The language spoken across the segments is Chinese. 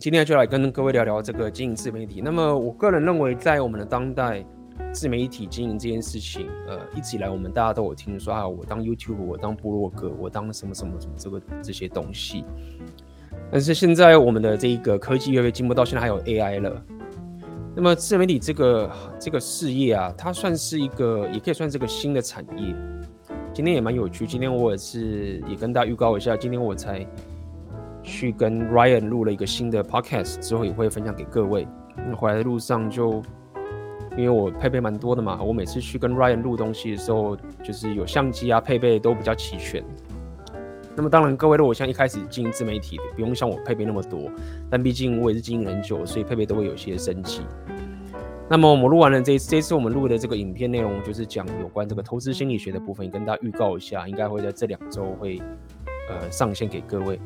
今天就来跟各位聊聊这个经营自媒体。那么，我个人认为，在我们的当代，自媒体经营这件事情，呃，一直以来我们大家都有听说啊，我当 YouTube，我当部落格，我当什么什么什么这个这些东西。但是现在我们的这一个科技越来越进步，到现在还有 AI 了。那么自媒体这个这个事业啊，它算是一个，也可以算是个新的产业。今天也蛮有趣，今天我也是也跟大家预告一下，今天我才。去跟 Ryan 录了一个新的 Podcast，之后也会分享给各位。那回来的路上就，因为我配备蛮多的嘛，我每次去跟 Ryan 录东西的时候，就是有相机啊，配备都比较齐全。那么当然，各位如果像一开始经营自媒体，不用像我配备那么多，但毕竟我也是经营很久，所以配备都会有些升级。那么我们录完了这，这次我们录的这个影片内容，就是讲有关这个投资心理学的部分，跟大家预告一下，应该会在这两周会呃上线给各位。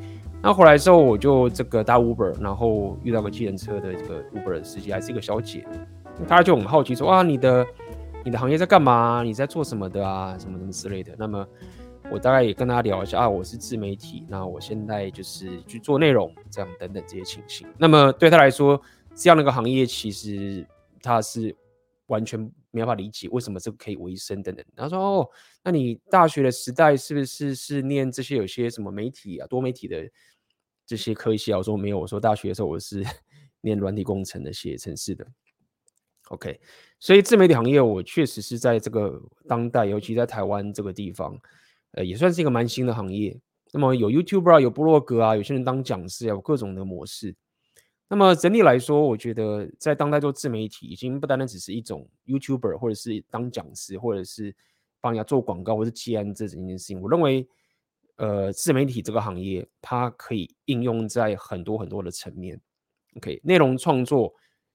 那回来之后，我就这个搭 Uber，然后遇到个计程车的这个 Uber 的司机，还是一个小姐，她就很好奇说：“啊，你的你的行业在干嘛？你在做什么的啊？什么什么之类的。”那么我大概也跟她聊一下啊，我是自媒体，那我现在就是去做内容，这样等等这些情形。那么对她来说，这样的一个行业其实她是完全没办法理解为什么这个可以维生等等。她说：“哦，那你大学的时代是不是是念这些有些什么媒体啊，多媒体的？”这些科系啊，我说没有。我说大学的时候我是 念软体工程的，写程式的。OK，所以自媒体行业我确实是在这个当代，尤其在台湾这个地方，呃，也算是一个蛮新的行业。那么有 YouTuber 啊，有部落格啊，有些人当讲师啊，有各种的模式。那么整体来说，我觉得在当代做自媒体，已经不单单只是一种 YouTuber，或者是当讲师，或者是帮人家做广告，或是接案这整件事情。我认为。呃，自媒体这个行业，它可以应用在很多很多的层面。OK，内容创作、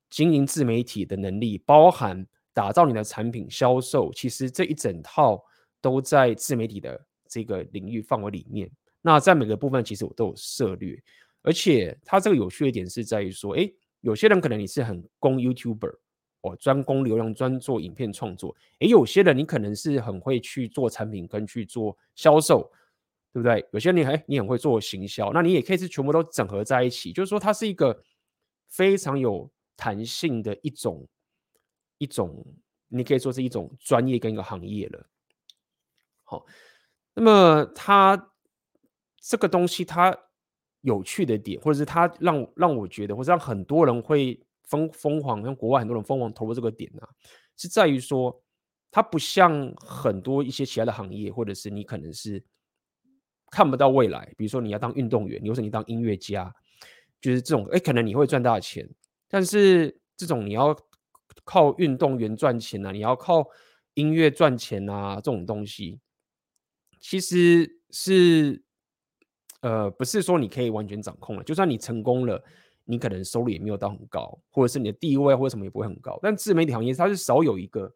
经营自媒体的能力，包含打造你的产品、销售，其实这一整套都在自媒体的这个领域范围里面。那在每个部分，其实我都有涉猎。而且，它这个有趣的点是在于说，诶，有些人可能你是很攻 YouTuber，哦，专攻流量、专做影片创作；诶，有些人你可能是很会去做产品跟去做销售。对不对？有些你还你很会做行销，那你也可以是全部都整合在一起，就是说它是一个非常有弹性的一种一种，你可以说是一种专业跟一个行业了。好，那么它这个东西它有趣的点，或者是它让让我觉得，或者让很多人会疯疯狂，像国外很多人疯狂投入这个点呢、啊，是在于说它不像很多一些其他的行业，或者是你可能是。看不到未来，比如说你要当运动员，或者你当音乐家，就是这种，哎，可能你会赚大钱，但是这种你要靠运动员赚钱啊，你要靠音乐赚钱啊，这种东西，其实是，呃，不是说你可以完全掌控了，就算你成功了，你可能收入也没有到很高，或者是你的地位或者什么也不会很高。但自媒体行业它是少有一个，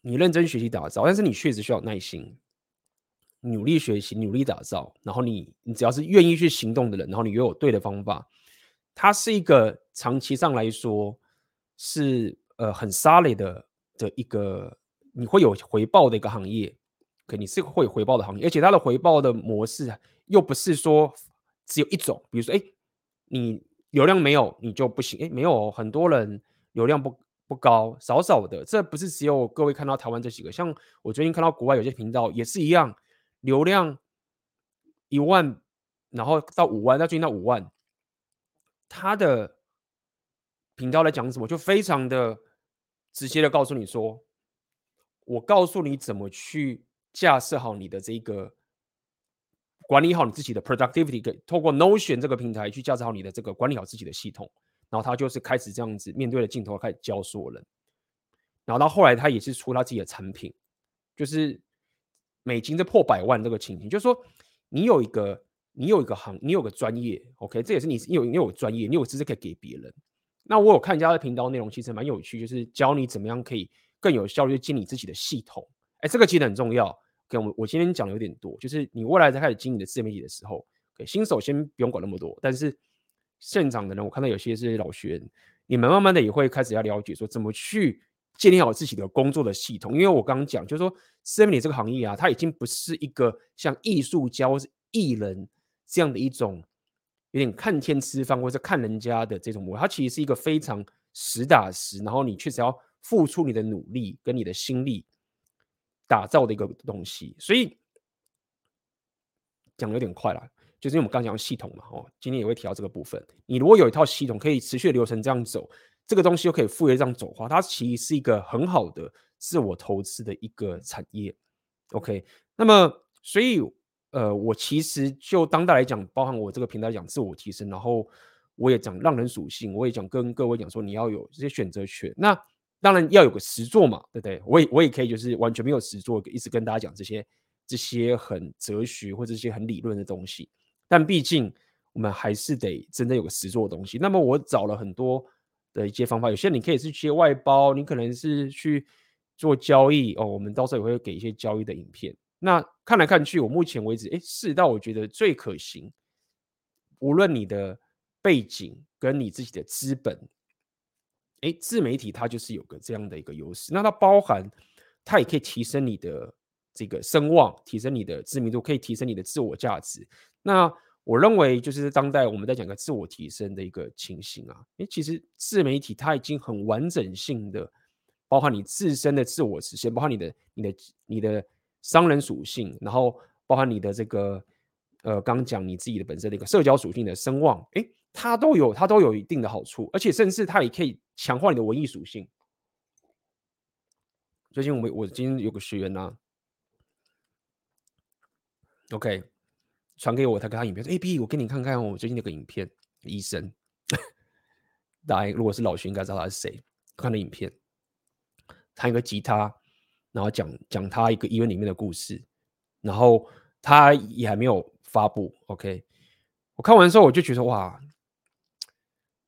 你认真学习打造，但是你确实需要耐心。努力学习，努力打造，然后你你只要是愿意去行动的人，然后你又有对的方法，它是一个长期上来说是呃很 solid 的的一个你会有回报的一个行业，可你是会有回报的行业，而且它的回报的模式又不是说只有一种，比如说哎你流量没有你就不行，哎没有很多人流量不不高，少少的，这不是只有各位看到台湾这几个，像我最近看到国外有些频道也是一样。流量一万，然后到五万，再最近到五万，他的频道来讲什么，就非常的直接的告诉你说，我告诉你怎么去架设好你的这个管理好你自己的 productivity，透过 Notion 这个平台去架设好你的这个管理好自己的系统，然后他就是开始这样子面对着镜头开始教所有人，然后到后来他也是出他自己的产品，就是。美金在破百万这个情形，就是说你有一个，你有一个行，你有个专业，OK，这也是你有你有专业，你有知识可以给别人。那我有看人家的频道内容，其实蛮有趣，就是教你怎么样可以更有效率建立自己的系统。哎，这个其实很重要。给我我今天讲的有点多，就是你未来在开始经营的自媒体的时候，给新手先不用管那么多。但是现场的人，我看到有些是老学员，你们慢慢的也会开始要了解说怎么去。建立好自己的工作的系统，因为我刚刚讲，就是说，自媒体这个行业啊，它已经不是一个像艺术家或是艺人这样的一种有点看天吃饭或者看人家的这种模式，它其实是一个非常实打实，然后你确实要付出你的努力跟你的心力打造的一个东西。所以讲的有点快了，就是因为我们刚讲系统嘛，哦，今天也会提到这个部分。你如果有一套系统可以持续流程这样走，这个东西又可以复业这样走的话，它其实是一个很好的自我投资的一个产业。OK，那么所以。呃，我其实就当代来讲，包含我这个平台讲自我提升，然后我也讲让人属性，我也讲跟各位讲说，你要有这些选择权。那当然要有个实作嘛，对不对？我也我也可以就是完全没有实作，一直跟大家讲这些这些很哲学或者这些很理论的东西。但毕竟我们还是得真的有个实作的东西。那么我找了很多的一些方法，有些你可以是接外包，你可能是去做交易哦。我们到时候也会给一些交易的影片。那看来看去，我目前为止，哎，试到我觉得最可行。无论你的背景跟你自己的资本，哎，自媒体它就是有个这样的一个优势。那它包含，它也可以提升你的这个声望，提升你的知名度，可以提升你的自我价值。那我认为，就是当代我们在讲个自我提升的一个情形啊，哎，其实自媒体它已经很完整性的，包含你自身的自我实现，包含你的、你的、你的。商人属性，然后包含你的这个，呃，刚讲你自己的本身的一个社交属性的声望，诶，它都有，它都有一定的好处，而且甚至它也可以强化你的文艺属性。最近我们我今天有个学员呢、，OK，传给我他跟他影片说，哎，B，我给你看看我最近那个影片，医生，大家如果是老徐应该知道他是谁，看的影片，弹一个吉他。然后讲讲他一个医院里面的故事，然后他也还没有发布。OK，我看完之后我就觉得哇，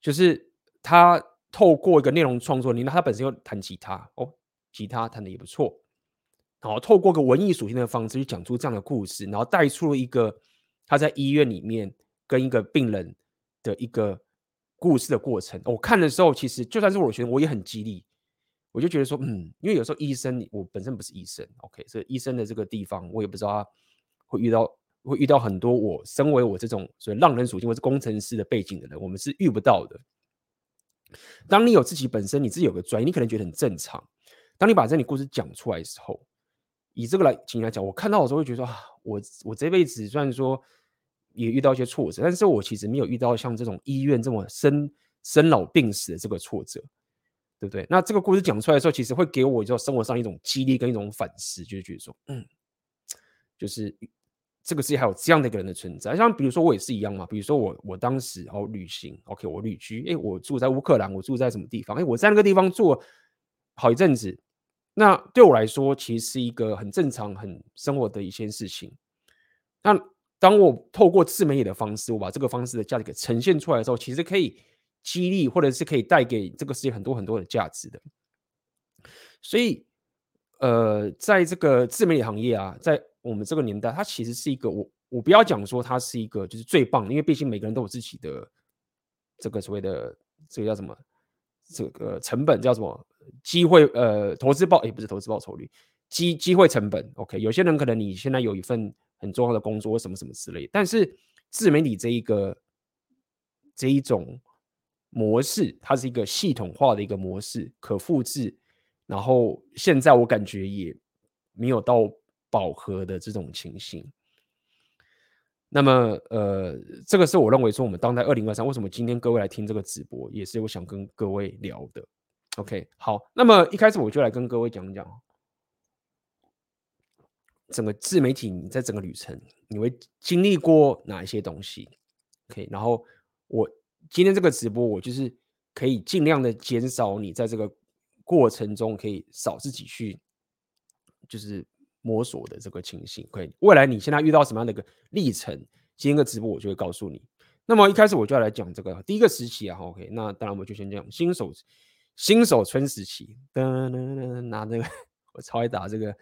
就是他透过一个内容创作，你那他本身又弹吉他哦，吉他弹的也不错，然后透过个文艺属性的方式去讲出这样的故事，然后带出了一个他在医院里面跟一个病人的一个故事的过程。我看的时候，其实就算是我的学生，我也很激励。我就觉得说，嗯，因为有时候医生，我本身不是医生，OK，所以医生的这个地方，我也不知道他会遇到，会遇到很多我身为我这种所谓浪人属性或是工程师的背景的人，我们是遇不到的。当你有自己本身，你自己有个专业，你可能觉得很正常。当你把这个故事讲出来的时候，以这个来情来讲，我看到的时候会觉得说，啊，我我这辈子虽然说也遇到一些挫折，但是我其实没有遇到像这种医院这么生生老病死的这个挫折。对不对？那这个故事讲出来的时候，其实会给我就生活上一种激励跟一种反思，就是觉得说，嗯，就是这个世界还有这样的一个人的存在。像比如说我也是一样嘛，比如说我我当时哦旅行，OK，我旅居，哎，我住在乌克兰，我住在什么地方？哎，我在那个地方住好一阵子。那对我来说，其实是一个很正常、很生活的一件事情。那当我透过自媒体的方式，我把这个方式的价值给呈现出来的时候，其实可以。激励，或者是可以带给这个世界很多很多的价值的，所以，呃，在这个自媒体行业啊，在我们这个年代，它其实是一个我我不要讲说它是一个就是最棒，因为毕竟每个人都有自己的这个所谓的这个叫什么？这个成本叫什么？机会呃投资报也不是投资报酬率机机会成本。OK，有些人可能你现在有一份很重要的工作什么什么之类，但是自媒体这一个这一种。模式，它是一个系统化的一个模式，可复制。然后现在我感觉也没有到饱和的这种情形。那么，呃，这个是我认为说我们当代二零二三为什么今天各位来听这个直播，也是我想跟各位聊的。OK，好，那么一开始我就来跟各位讲讲整个自媒体，你在整个旅程你会经历过哪一些东西？OK，然后我。今天这个直播，我就是可以尽量的减少你在这个过程中可以少自己去就是摸索的这个情形。OK，未来你现在遇到什么样的一个历程，今天的直播我就会告诉你。那么一开始我就要来讲这个第一个时期啊，OK，那当然我们就先讲新手新手村时期。噔噔噔，拿这个 我超爱打这个，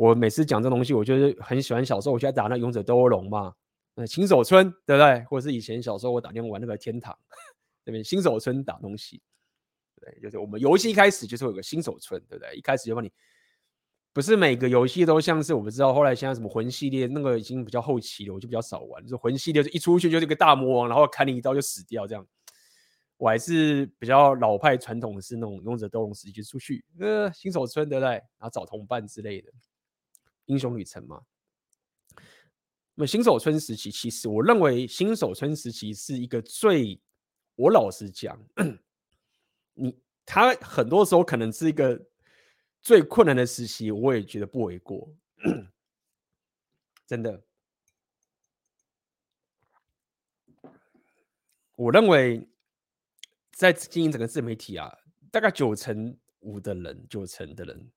我每次讲这东西，我就是很喜欢小时候我就在打那勇者斗恶龙嘛。那新手村对不对？或者是以前小时候我打电话玩那个天堂，对不对？新手村打东西，对，就是我们游戏一开始就是有个新手村，对不对？一开始就帮你不是每个游戏都像是我不知道，后来现在什么魂系列那个已经比较后期了，我就比较少玩。就是魂系列就一出去就是一个大魔王，然后砍你一刀就死掉这样。我还是比较老派传统是那种勇者斗龙时期出去，呃，新手村对不对？然后找同伴之类的英雄旅程嘛。那么新手村时期，其实我认为新手村时期是一个最，我老实讲，你他很多时候可能是一个。最困难的时期，我也觉得不为过，真的。我认为在经营整个自媒体啊，大概九成五的人，九成的人，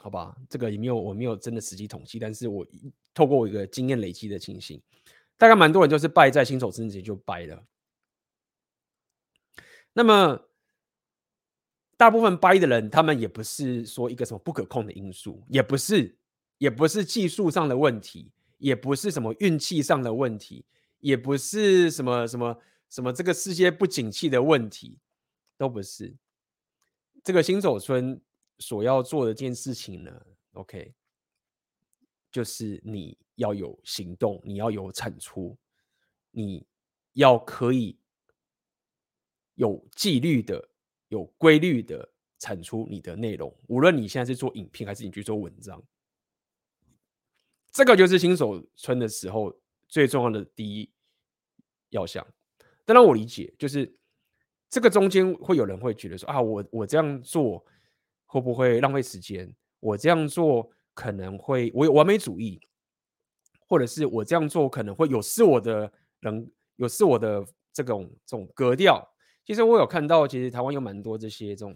好吧，这个也没有，我没有真的实际统计，但是我透过我一个经验累积的情形，大概蛮多人就是败在新手村时期就败了。那么。大部分掰的人，他们也不是说一个什么不可控的因素，也不是，也不是技术上的问题，也不是什么运气上的问题，也不是什么什么什么这个世界不景气的问题，都不是。这个新手村所要做的一件事情呢，OK，就是你要有行动，你要有产出，你要可以有纪律的。有规律的产出你的内容，无论你现在是做影片还是你去做文章，这个就是新手村的时候最重要的第一要项。当然我理解，就是这个中间会有人会觉得说啊，我我这样做会不会浪费时间？我这样做可能会我有完美主义，或者是我这样做可能会有失我的人，有失我的这种这种格调。其实我有看到，其实台湾有蛮多这些这种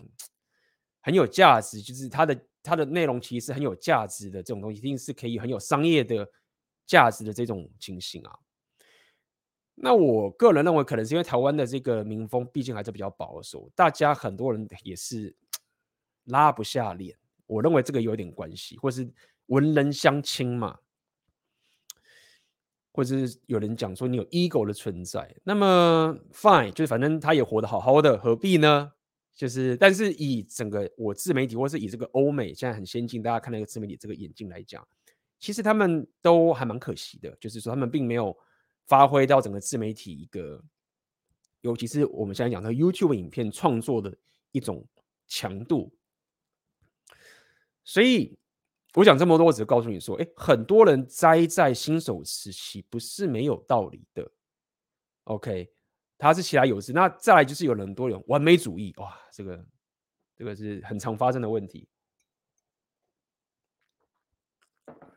很有价值，就是它的它的内容其实很有价值的这种东西，一定是可以很有商业的价值的这种情形啊。那我个人认为，可能是因为台湾的这个民风毕竟还是比较保守，大家很多人也是拉不下脸。我认为这个有点关系，或是文人相轻嘛。或者是有人讲说你有 ego 的存在，那么 fine，就是反正他也活得好好的，何必呢？就是，但是以整个我自媒体，或是以这个欧美现在很先进，大家看那个自媒体这个眼镜来讲，其实他们都还蛮可惜的，就是说他们并没有发挥到整个自媒体一个，尤其是我们现在讲的 YouTube 影片创作的一种强度，所以。我讲这么多，我只是告诉你说，哎，很多人栽在新手时期不是没有道理的。OK，他是其来有自。那再来就是有很多人完美主义，哇，这个这个是很常发生的问题。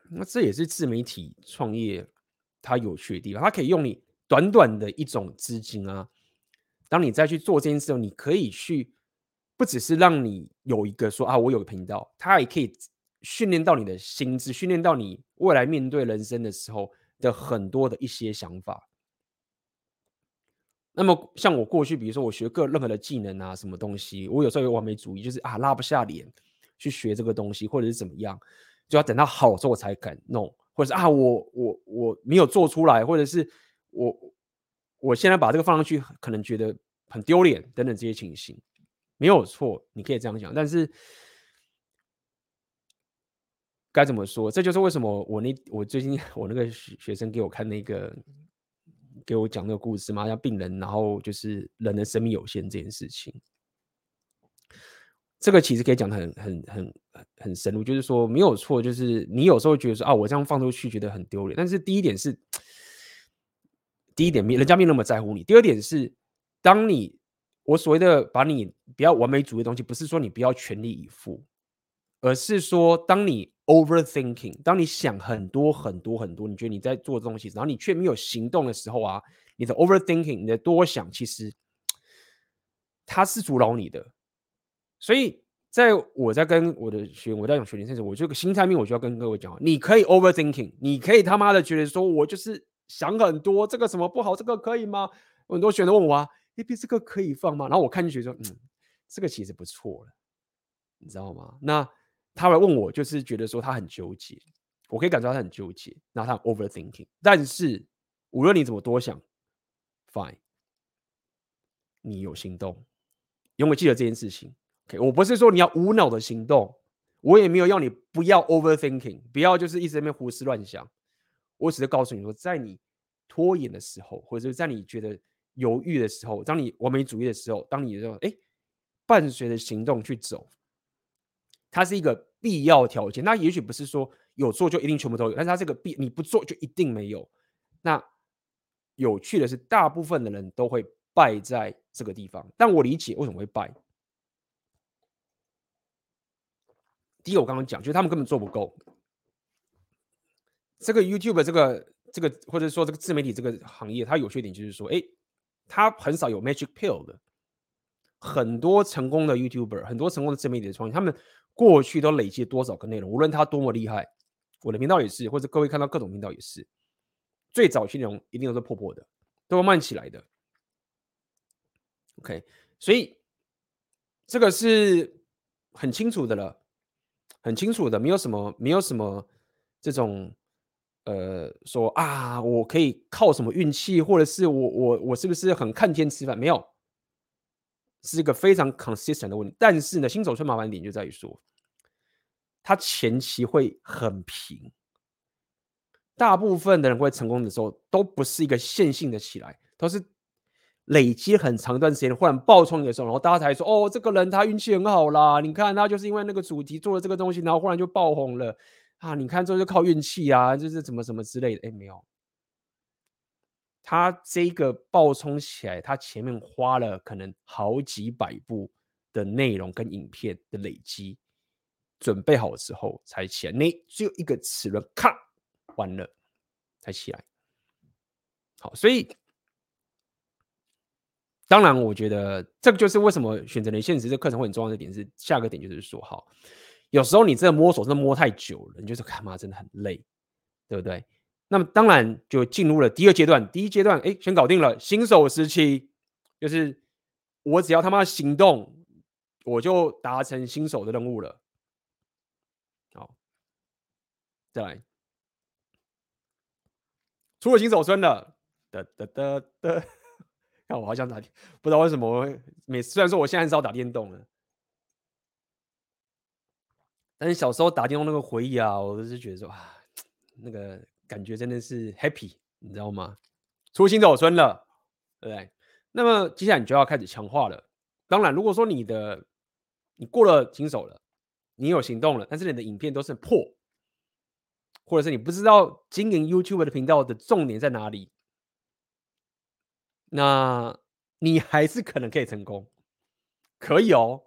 那这也是自媒体创业它有趣的地方，它可以用你短短的一种资金啊，当你再去做这件事，你可以去不只是让你有一个说啊，我有个频道，它也可以。训练到你的心智，训练到你未来面对人生的时候的很多的一些想法。那么，像我过去，比如说我学个任何的技能啊，什么东西，我有时候有完美主义，就是啊拉不下脸去学这个东西，或者是怎么样，就要等到好之后才敢弄，或者是啊我我我没有做出来，或者是我我现在把这个放上去，可能觉得很丢脸等等这些情形，没有错，你可以这样讲，但是。该怎么说？这就是为什么我那我最近我那个学生给我看那个给我讲那个故事嘛，像病人，然后就是人的生命有限这件事情。这个其实可以讲得很很很很深入，就是说没有错，就是你有时候觉得说啊，我这样放出去觉得很丢脸。但是第一点是，第一点人家没那么在乎你。第二点是，当你我所谓的把你比较完美主义的东西，不是说你不要全力以赴，而是说当你。Overthinking，当你想很多很多很多，你觉得你在做东西，然后你却没有行动的时候啊，你的 overthinking，你的多想，其实它是阻挠你的。所以，在我在跟我的学员，我在讲学员，甚至我这个心态面，我就要跟各位讲，你可以 overthinking，你可以他妈的觉得说我就是想很多，这个什么不好，这个可以吗？很多学员问我啊，A B，这个可以放吗？然后我看就觉得说，嗯，这个其实不错了，你知道吗？那。他来问我，就是觉得说他很纠结，我可以感觉到他很纠结，然后他 overthinking。但是无论你怎么多想，fine，你有行动，永远记得这件事情。OK，我不是说你要无脑的行动，我也没有要你不要 overthinking，不要就是一直在那胡思乱想。我只是告诉你说，在你拖延的时候，或者是在你觉得犹豫的时候，当你完美主义的时候，当你说哎，伴随着行动去走，它是一个必要条件。那也许不是说有做就一定全部都有，但是它这个必你不做就一定没有。那有趣的是，大部分的人都会败在这个地方。但我理解为什么会败。第一个，我刚刚讲，就是他们根本做不够。这个 YouTube 这个这个，或者说这个自媒体这个行业，它有缺点就是说，哎，他很少有 Magic Pill 的。很多成功的 YouTuber，很多成功的自媒体的创业，他们过去都累积多少个内容，无论他多么厉害，我的频道也是，或者各位看到各种频道也是。最早期内容一定都是破破的，都慢慢起来的。OK，所以这个是很清楚的了，很清楚的，没有什么，没有什么这种呃说啊，我可以靠什么运气，或者是我我我是不是很看天吃饭？没有，是一个非常 consistent 的问题。但是呢，新手村麻烦点就在于说，他前期会很平。大部分的人会成功的时候，都不是一个线性的起来，都是累积很长一段时间，忽然爆冲的时候，然后大家才说：“哦，这个人他运气很好啦，你看他就是因为那个主题做了这个东西，然后忽然就爆红了啊！你看这就靠运气啊，就是怎么怎么之类的。”哎，没有，他这个爆冲起来，他前面花了可能好几百部的内容跟影片的累积，准备好之后才起来，那只有一个齿轮，咔。完了才起来，好，所以当然，我觉得这个就是为什么选择连现实这课程会很重要的点是，下个点就是说，好，有时候你真的摸索，真的摸太久了，你就是干嘛真的很累，对不对？那么当然就进入了第二阶段，第一阶段，哎，先搞定了新手时期，就是我只要他妈行动，我就达成新手的任务了。好，再来。出了新手村了，哒哒哒哒，看我好像打，不知道为什么每虽然说我现在很少打电动了，但是小时候打电动那个回忆啊，我都是觉得说啊，那个感觉真的是 happy，你知道吗？出新手村了，对不对？那么接下来你就要开始强化了。当然，如果说你的你过了新手了，你有行动了，但是你的影片都是破。或者是你不知道经营 YouTube 的频道的重点在哪里，那你还是可能可以成功，可以哦，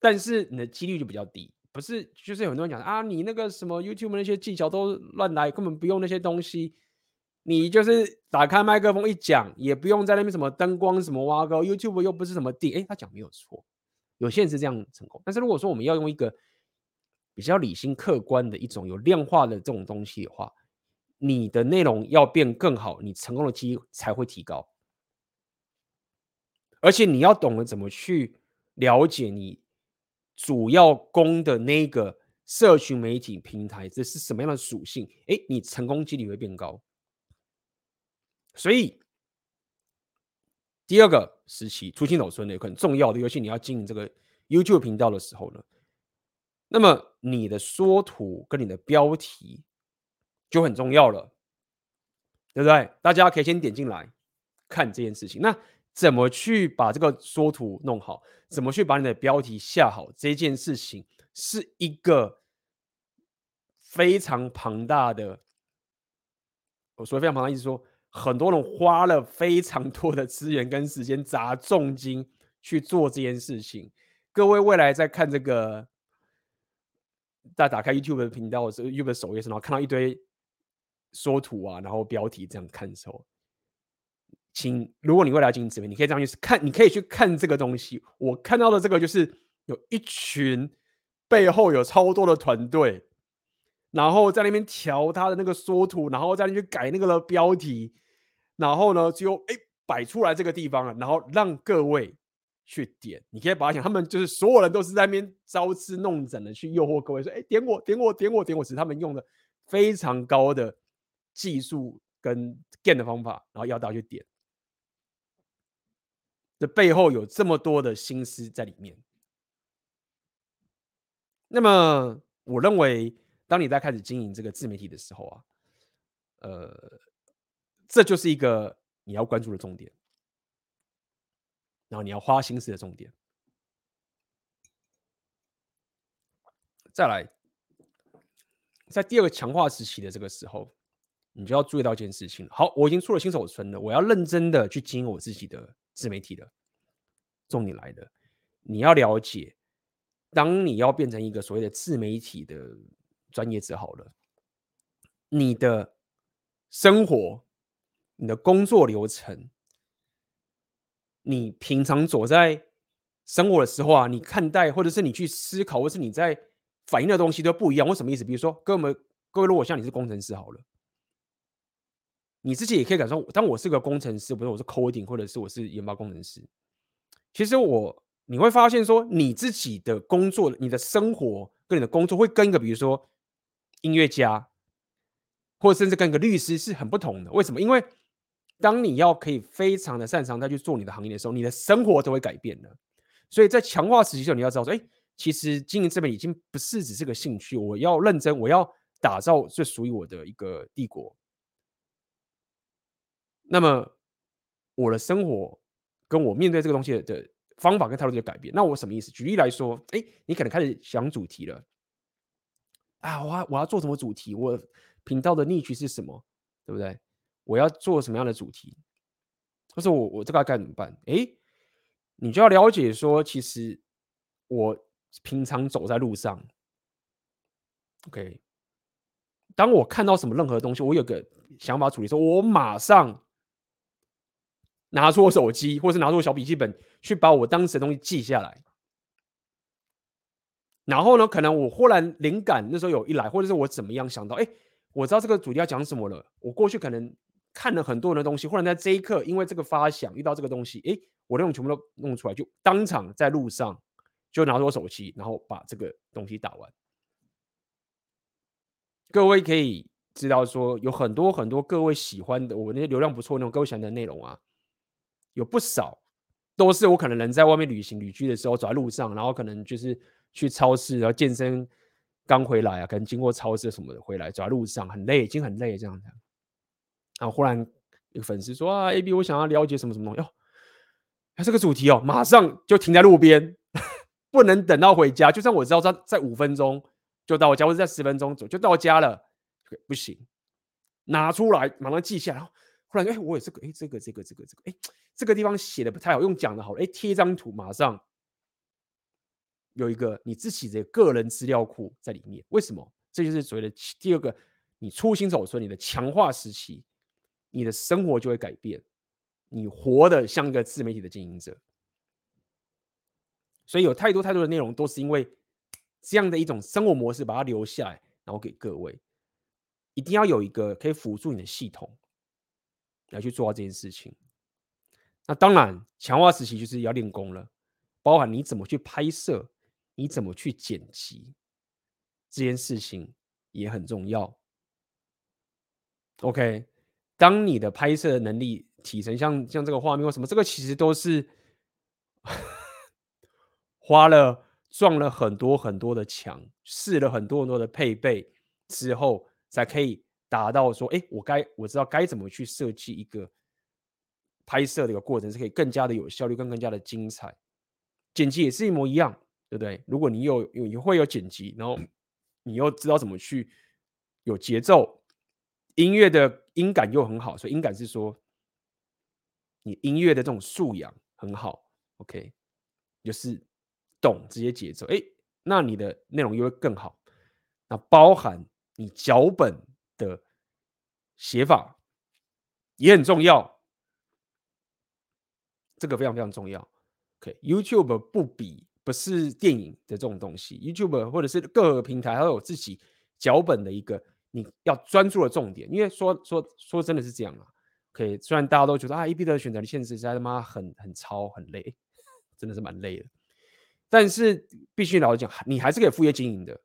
但是你的几率就比较低。不是，就是很多人讲啊，你那个什么 YouTube 那些技巧都乱来，根本不用那些东西，你就是打开麦克风一讲，也不用在那边什么灯光什么挖沟，YouTube 又不是什么地，哎，他讲没有错，有些人是这样成功。但是如果说我们要用一个比较理性、客观的一种有量化的这种东西的话，你的内容要变更好，你成功的机才会提高。而且你要懂得怎么去了解你主要攻的那个社群媒体平台，这是什么样的属性？哎，你成功几率会变高。所以第二个时期出新手村的很重要的，尤其你要经营这个 YouTube 频道的时候呢。那么你的缩图跟你的标题就很重要了，对不对？大家可以先点进来看这件事情。那怎么去把这个缩图弄好？怎么去把你的标题下好？这件事情是一个非常庞大的。我说非常庞大，意思说很多人花了非常多的资源跟时间，砸重金去做这件事情。各位未来在看这个。在打开 YouTube 的频道或者 YouTube 首页时，然后看到一堆缩图啊，然后标题这样看的时候，请如果你未来进行直播，你可以这样去看，你可以去看这个东西。我看到的这个就是有一群背后有超多的团队，然后在那边调他的那个缩图，然后在那边改那个的标题，然后呢就哎摆出来这个地方了，然后让各位。去点，你可以把它想，他们就是所有人都是在那边招之弄整的去诱惑各位说，哎，点我，点我，点我，点我，是他们用的非常高的技术跟 gain 的方法，然后要大家去点。这背后有这么多的心思在里面，那么，我认为，当你在开始经营这个自媒体的时候啊，呃，这就是一个你要关注的重点，然后你要花心思的重点。再来，在第二个强化时期的这个时候，你就要注意到一件事情。好，我已经出了新手村了，我要认真的去经营我自己的自媒体的。重点来了，你要了解，当你要变成一个所谓的自媒体的专业者好了，你的生活、你的工作流程，你平常走在生活的时候啊，你看待或者是你去思考，或是你在反映的东西都不一样。我什么意思？比如说，各位各位，如果像你是工程师好了，你自己也可以感受，当我是个工程师，不是我是 coding，或者是我是研发工程师。其实我你会发现说，你自己的工作、你的生活跟你的工作会跟一个，比如说音乐家，或者甚至跟一个律师是很不同的。为什么？因为当你要可以非常的擅长再去做你的行业的时候，你的生活都会改变的。所以在强化时期的时候，你要知道说，哎，其实经营这边已经不是只是个兴趣，我要认真，我要打造最属于我的一个帝国。那么我的生活。跟我面对这个东西的方法跟态度就改变。那我什么意思？举例来说，哎，你可能开始想主题了啊，我要我要做什么主题？我频道的 niche 是什么？对不对？我要做什么样的主题？或者我我这个该怎么办？哎，你就要了解说，其实我平常走在路上，OK，当我看到什么任何东西，我有个想法处理说，我马上。拿出我手机，或是拿出我小笔记本，去把我当时的东西记下来。然后呢，可能我忽然灵感那时候有一来，或者是我怎么样想到，哎，我知道这个主题要讲什么了。我过去可能看了很多人的东西，忽然在这一刻，因为这个发想遇到这个东西，哎，我那种全部都弄出来，就当场在路上就拿出我手机，然后把这个东西打完。各位可以知道说，有很多很多各位喜欢的，我那些流量不错那种各位喜欢的内容啊。有不少都是我可能人在外面旅行旅居的时候走在路上，然后可能就是去超市，然后健身刚回来啊，可能经过超市什么的回来走在路上很累，已经很累这样子。然后忽然有粉丝说啊，AB 我想要了解什么什么东西哦，还是个主题哦，马上就停在路边，不能等到回家。就算我知道在在五分钟就到我家，或者在十分钟走就到家了，不行，拿出来马上记下来。忽然哎，我有这个哎，这个这个这个这个哎。这个地方写的不太好，用讲的好，哎，贴一张图，马上有一个你自己的个人资料库在里面。为什么？这就是所谓的第二个，你初心手村，你的强化时期，你的生活就会改变，你活得像一个自媒体的经营者。所以有太多太多的内容都是因为这样的一种生活模式，把它留下来，然后给各位，一定要有一个可以辅助你的系统来去做这件事情。那当然，强化时期就是要练功了，包含你怎么去拍摄，你怎么去剪辑，这件事情也很重要。OK，当你的拍摄能力提升，像像这个画面或什么，这个其实都是 花了撞了很多很多的墙，试了很多很多的配备之后，才可以达到说，哎，我该我知道该怎么去设计一个。拍摄的一个过程是可以更加的有效率，更更加的精彩。剪辑也是一模一样，对不对？如果你有有你会有剪辑，然后你又知道怎么去有节奏，音乐的音感又很好，所以音感是说你音乐的这种素养很好。OK，就是懂这些节奏，哎，那你的内容又会更好。那包含你脚本的写法也很重要。这个非常非常重要。OK，YouTube 不比不是电影的这种东西，YouTube 或者是各个平台，它有自己脚本的一个你要专注的重点。因为说说说真的是这样啊。OK，虽然大家都觉得啊，AB 的选择的限制实在他妈很很超很累，真的是蛮累的。但是必须老实讲，你还是可以副业经营的，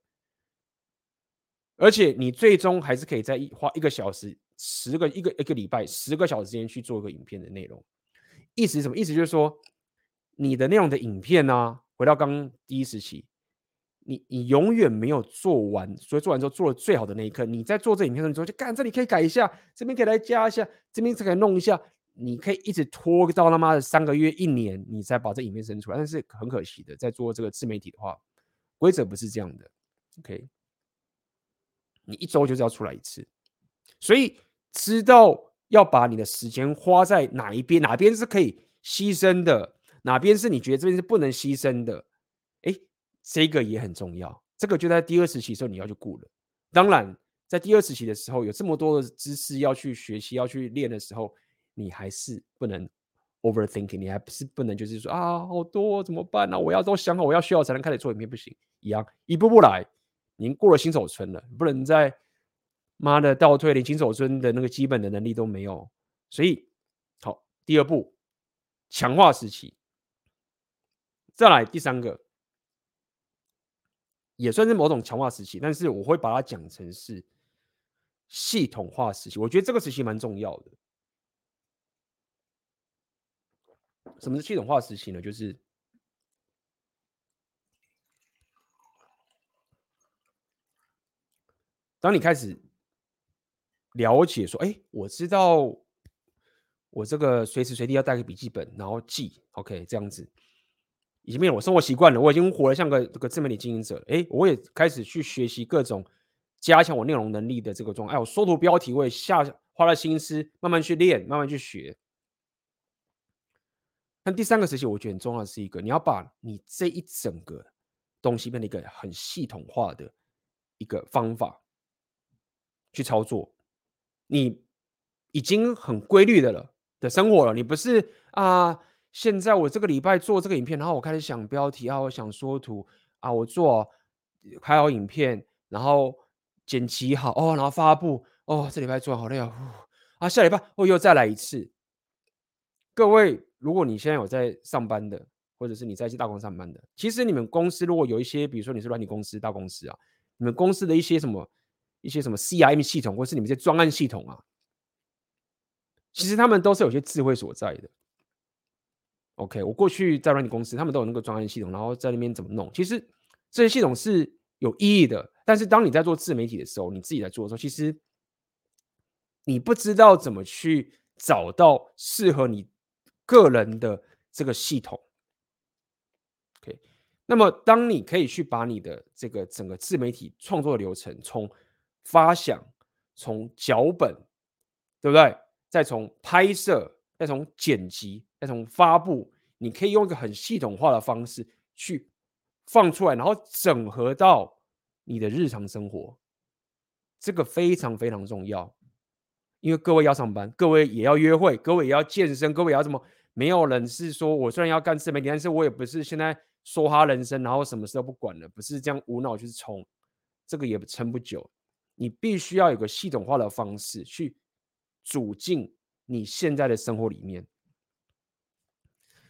而且你最终还是可以在一花一个小时、十个一个一个礼拜、十个小时时间去做一个影片的内容。意思是什么？意思就是说，你的内容的影片呢、回到刚第一时期，你你永远没有做完，所以做完之后做了最好的那一刻，你在做这影片的时候就干，这里可以改一下，这边可以来加一下，这边可以弄一下，你可以一直拖到他妈的三个月、一年，你才把这影片生出来。但是很可惜的，在做这个自媒体的话，规则不是这样的。OK，你一周就是要出来一次，所以知道要把你的时间花在哪一边，哪边是可以牺牲的，哪边是你觉得这边是不能牺牲的。这个也很重要，这个就在第二时期的时候你要去顾了。当然，在第二时期的时候，有这么多的知识要去学习、要去练的时候，你还是不能 overthinking，你还是不能就是说啊，好多怎么办呢、我要都想好，我要需要才能开始做影片，不行，一样一步步来。已经过了新手村了，不能再妈的倒退，连新手村的那个基本的能力都没有。所以，好，第二步，强化时期，再来第三个。也算是某种强化时期，但是我会把它讲成是系统化时期。我觉得这个时期蛮重要的。什么是系统化时期呢？就是当你开始了解说，哎，我知道我这个随时随地要带个笔记本，然后记，OK，这样子。已经变成我生活习惯了，我已经活得像个这个自媒体经营者。哎，我也开始去学习各种加强我内容能力的这个状态。哎，我缩图标题我也下花了心思，慢慢去练，慢慢去学。但第三个时期，我觉得很重要的是一个，你要把你这一整个东西变成一个很系统化的一个方法去操作。你已经很规律的了的生活了，你不是啊。现在我这个礼拜做这个影片，然后我开始想标题啊，我想缩图啊，我做拍好影片，然后剪辑好哦，然后发布哦，这礼拜做好累啊，啊，下礼拜我又再来一次。各位，如果你现在有在上班的，或者是你在一些大公司上班的，其实你们公司如果有一些，比如说你是软体公司、大公司啊，你们公司的一些什么一些什么 CRM 系统，或是你们这些专案系统啊，其实他们都是有些智慧所在的。OK，我过去在软体公司，他们都有那个专案系统，然后在那边怎么弄？其实这些系统是有意义的，但是当你在做自媒体的时候，你自己在做的时候，其实你不知道怎么去找到适合你个人的这个系统。OK，那么当你可以去把你的这个整个自媒体创作流程，从发想、从脚本，对不对？再从拍摄。再从剪辑，再从发布，你可以用一个很系统化的方式去放出来，然后整合到你的日常生活。这个非常非常重要，因为各位要上班，各位也要约会，各位也要健身，各位也要什么？没有人是说我虽然要干自媒体，但是我也不是现在梭哈人生，然后什么事都不管了，不是这样无脑去冲，这个也撑不久。你必须要有个系统化的方式去组进。你现在的生活里面，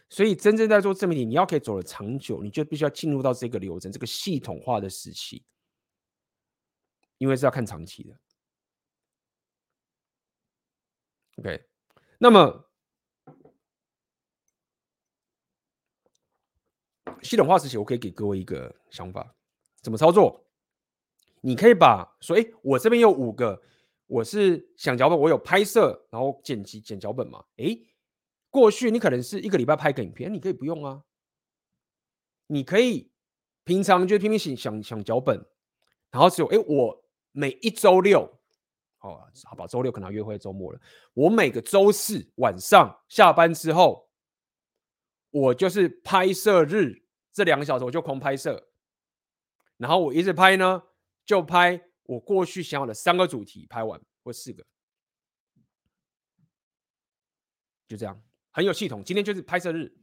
所以真正在做自媒体，你要可以走得长久，你就必须要进入到这个流程、这个系统化的时期，因为是要看长期的。OK，那么系统化时期，我可以给各位一个想法，怎么操作？你可以把说，哎，我这边有五个。我是想脚本，我有拍摄，然后剪辑剪脚本嘛？诶，过去你可能是一个礼拜拍个影片，你可以不用啊。你可以平常就拼命想想想脚本，然后只有诶，我每一周六，哦，好吧，周六可能要约会，周末了。我每个周四晚上下班之后，我就是拍摄日，这两个小时我就空拍摄，然后我一直拍呢，就拍。我过去想好的三个主题拍完，或四个，就这样，很有系统。今天就是拍摄日，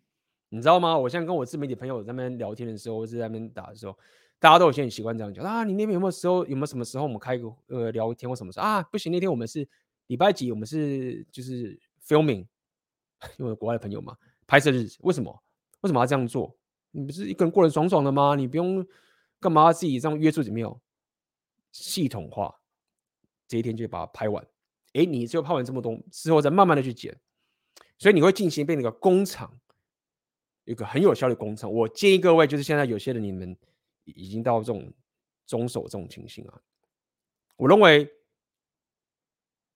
你知道吗？我现在跟我自媒体朋友在那边聊天的时候，或者在那边打的时候，大家都有些很习惯这样讲啊。你那边有没有时候？有没有什么时候我们开个呃聊天或什么时候啊？不行，那天我们是礼拜几？我们是就是 filming，因为国外的朋友嘛，拍摄日。为什么？为什么要这样做？你不是一个人过得爽爽的吗？你不用干嘛自己这样约束怎么样？系统化，这一天就把它拍完。哎，你就拍完这么多之后，再慢慢的去剪，所以你会进行变成一个工厂，一个很有效的工厂。我建议各位，就是现在有些人你们已经到这种中手这种情形啊。我认为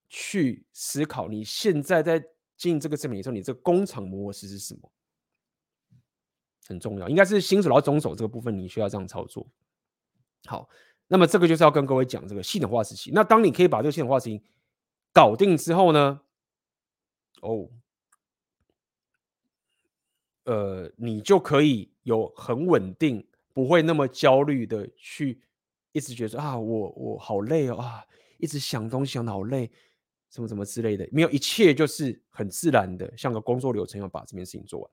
去思考你现在在进这个证明的时候，你这个工厂模式是什么？很重要，应该是新手到中手这个部分，你需要这样操作。好，那么这个就是要跟各位讲这个系统化时期。那当你可以把这个系统化事情搞定之后呢？哦，呃，你就可以有很稳定，不会那么焦虑的去一直觉得啊，我我好累哦啊，一直想东西想得好累，什么什么之类的，没有，一切就是很自然的，像个工作流程要把这件事情做完。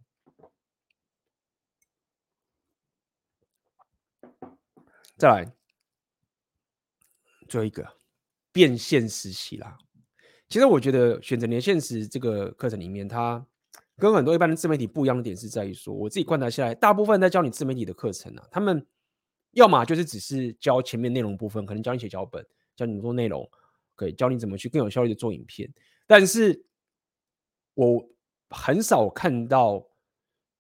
再来，最后一个变现时期啦。其实我觉得选择年限时这个课程里面，它跟很多一般的自媒体不一样的点是在于说，我自己观察下来，大部分在教你自媒体的课程啊，他们要么就是只是教前面内容部分，可能教你写脚本，教你做内容，可以教你怎么去更有效率的做影片。但是我很少看到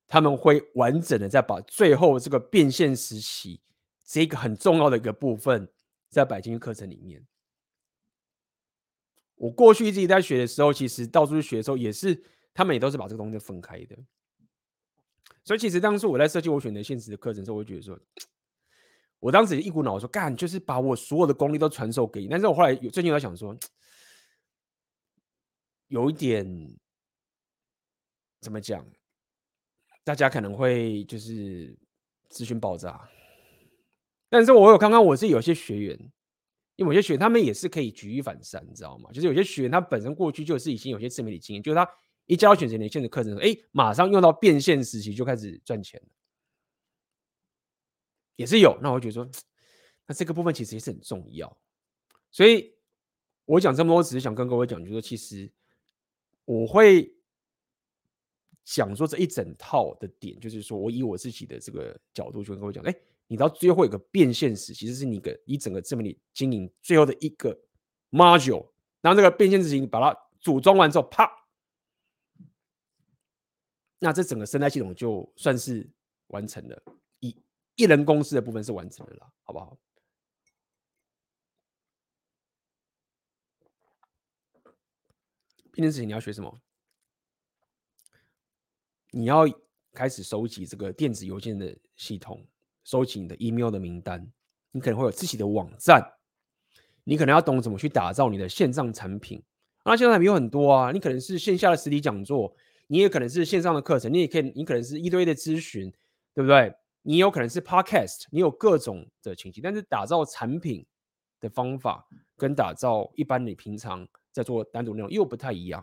他们会完整的再把最后这个变现时期。这个很重要的一个部分，在摆进去课程里面。我过去一直在学的时候，其实到处去学的时候，也是他们也都是把这个东西分开的。所以其实当初我在设计我选择现实的课程的时候，我会觉得说，我当时一股脑说干，就是把我所有的功力都传授给你。但是我后来有最近在想说，有一点怎么讲，大家可能会就是资讯爆炸。但是我有看看，我是有些学员，因为有些学员他们也是可以举一反三，你知道吗？就是有些学员他本身过去就是已经有些自媒体经验，就是他一教选择年限的课程，哎，马上用到变现时期就开始赚钱，也是有。那我觉得说，那这个部分其实也是很重要。所以我讲这么多，只是想跟各位讲，就是说其实我会讲说这一整套的点，就是说我以我自己的这个角度去跟各位讲，哎。你到最后有个变现时，其实是你个一整个自媒体经营最后的一个 module，然后这个变现时期你把它组装完之后，啪，那这整个生态系统就算是完成了，一一人公司的部分是完成了啦，好不好？变现时期你要学什么？你要开始收集这个电子邮件的系统。收集你的 email 的名单，你可能会有自己的网站，你可能要懂怎么去打造你的线上产品。那线上产品有很多啊，你可能是线下的实体讲座，你也可能是线上的课程，你也可以，你可能是一对一的咨询，对不对？你有可能是 podcast，你有各种的情形。但是打造产品的方法跟打造一般你平常在做单独内容又不太一样，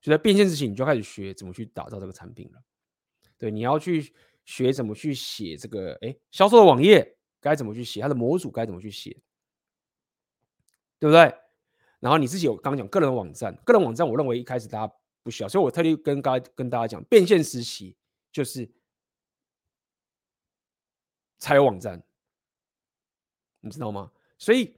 所以在变现之前，你就开始学怎么去打造这个产品了。对，你要去。学怎么去写这个哎，销售的网页该怎么去写，它的模组该怎么去写，对不对？然后你自己有刚讲个人网站，个人网站我认为一开始大家不需要，所以我特地跟刚跟大家讲，变现时期就是才有网站，你知道吗？所以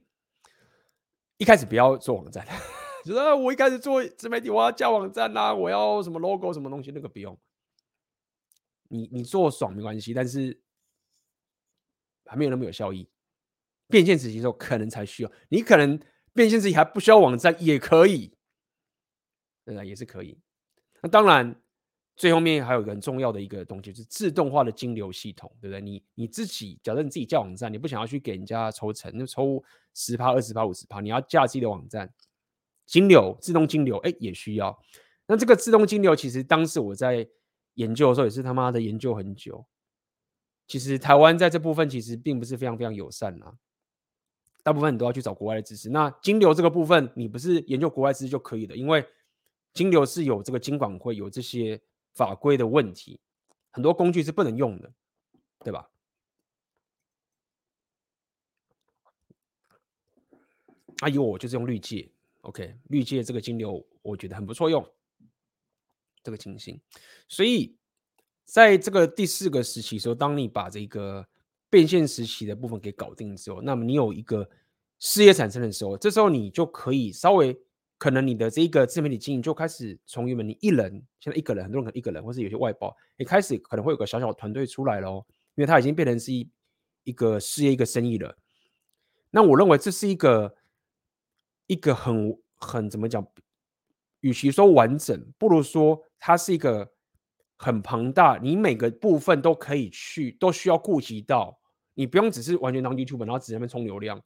一开始不要做网站，就是我一开始做自媒体，我要架网站啊，我要什么 logo 什么东西，那个不用。你你做爽没关系，但是还没有那么有效益。变现时期的时候可能才需要，你可能变现时期还不需要网站也可以，对吧？也是可以。那当然，最后面还有一个很重要的一个东西，就是自动化的金流系统，对不对？你你自己，假设你自己架网站，你不想要去给人家抽成，就抽十趴、二十趴、五十趴，你要架自己的网站，金流自动金流，哎，也需要。那这个自动金流，其实当时我在。研究的时候也是他妈的研究很久。其实台湾在这部分其实并不是非常非常友善啊，大部分你都要去找国外的知识。那金流这个部分，你不是研究国外知识就可以的，因为金流是有这个金管会有这些法规的问题，很多工具是不能用的，对吧？啊，以我就是用绿界，OK，绿界这个金流我觉得很不错用。这个情形，所以在这个第四个时期时候，当你把这个变现时期的部分给搞定之后，那么你有一个事业产生的时候，这时候你就可以稍微可能你的这一个自媒体经营就开始从原本你一人，现在一个人，很多人可能一个人，或是有些外包，你开始可能会有个小小团队出来咯，因为它已经变成是一一个事业、一个生意了。那我认为这是一个一个很很怎么讲？与其说完整，不如说它是一个很庞大，你每个部分都可以去，都需要顾及到。你不用只是完全当 YouTube，然后只在那边充流量，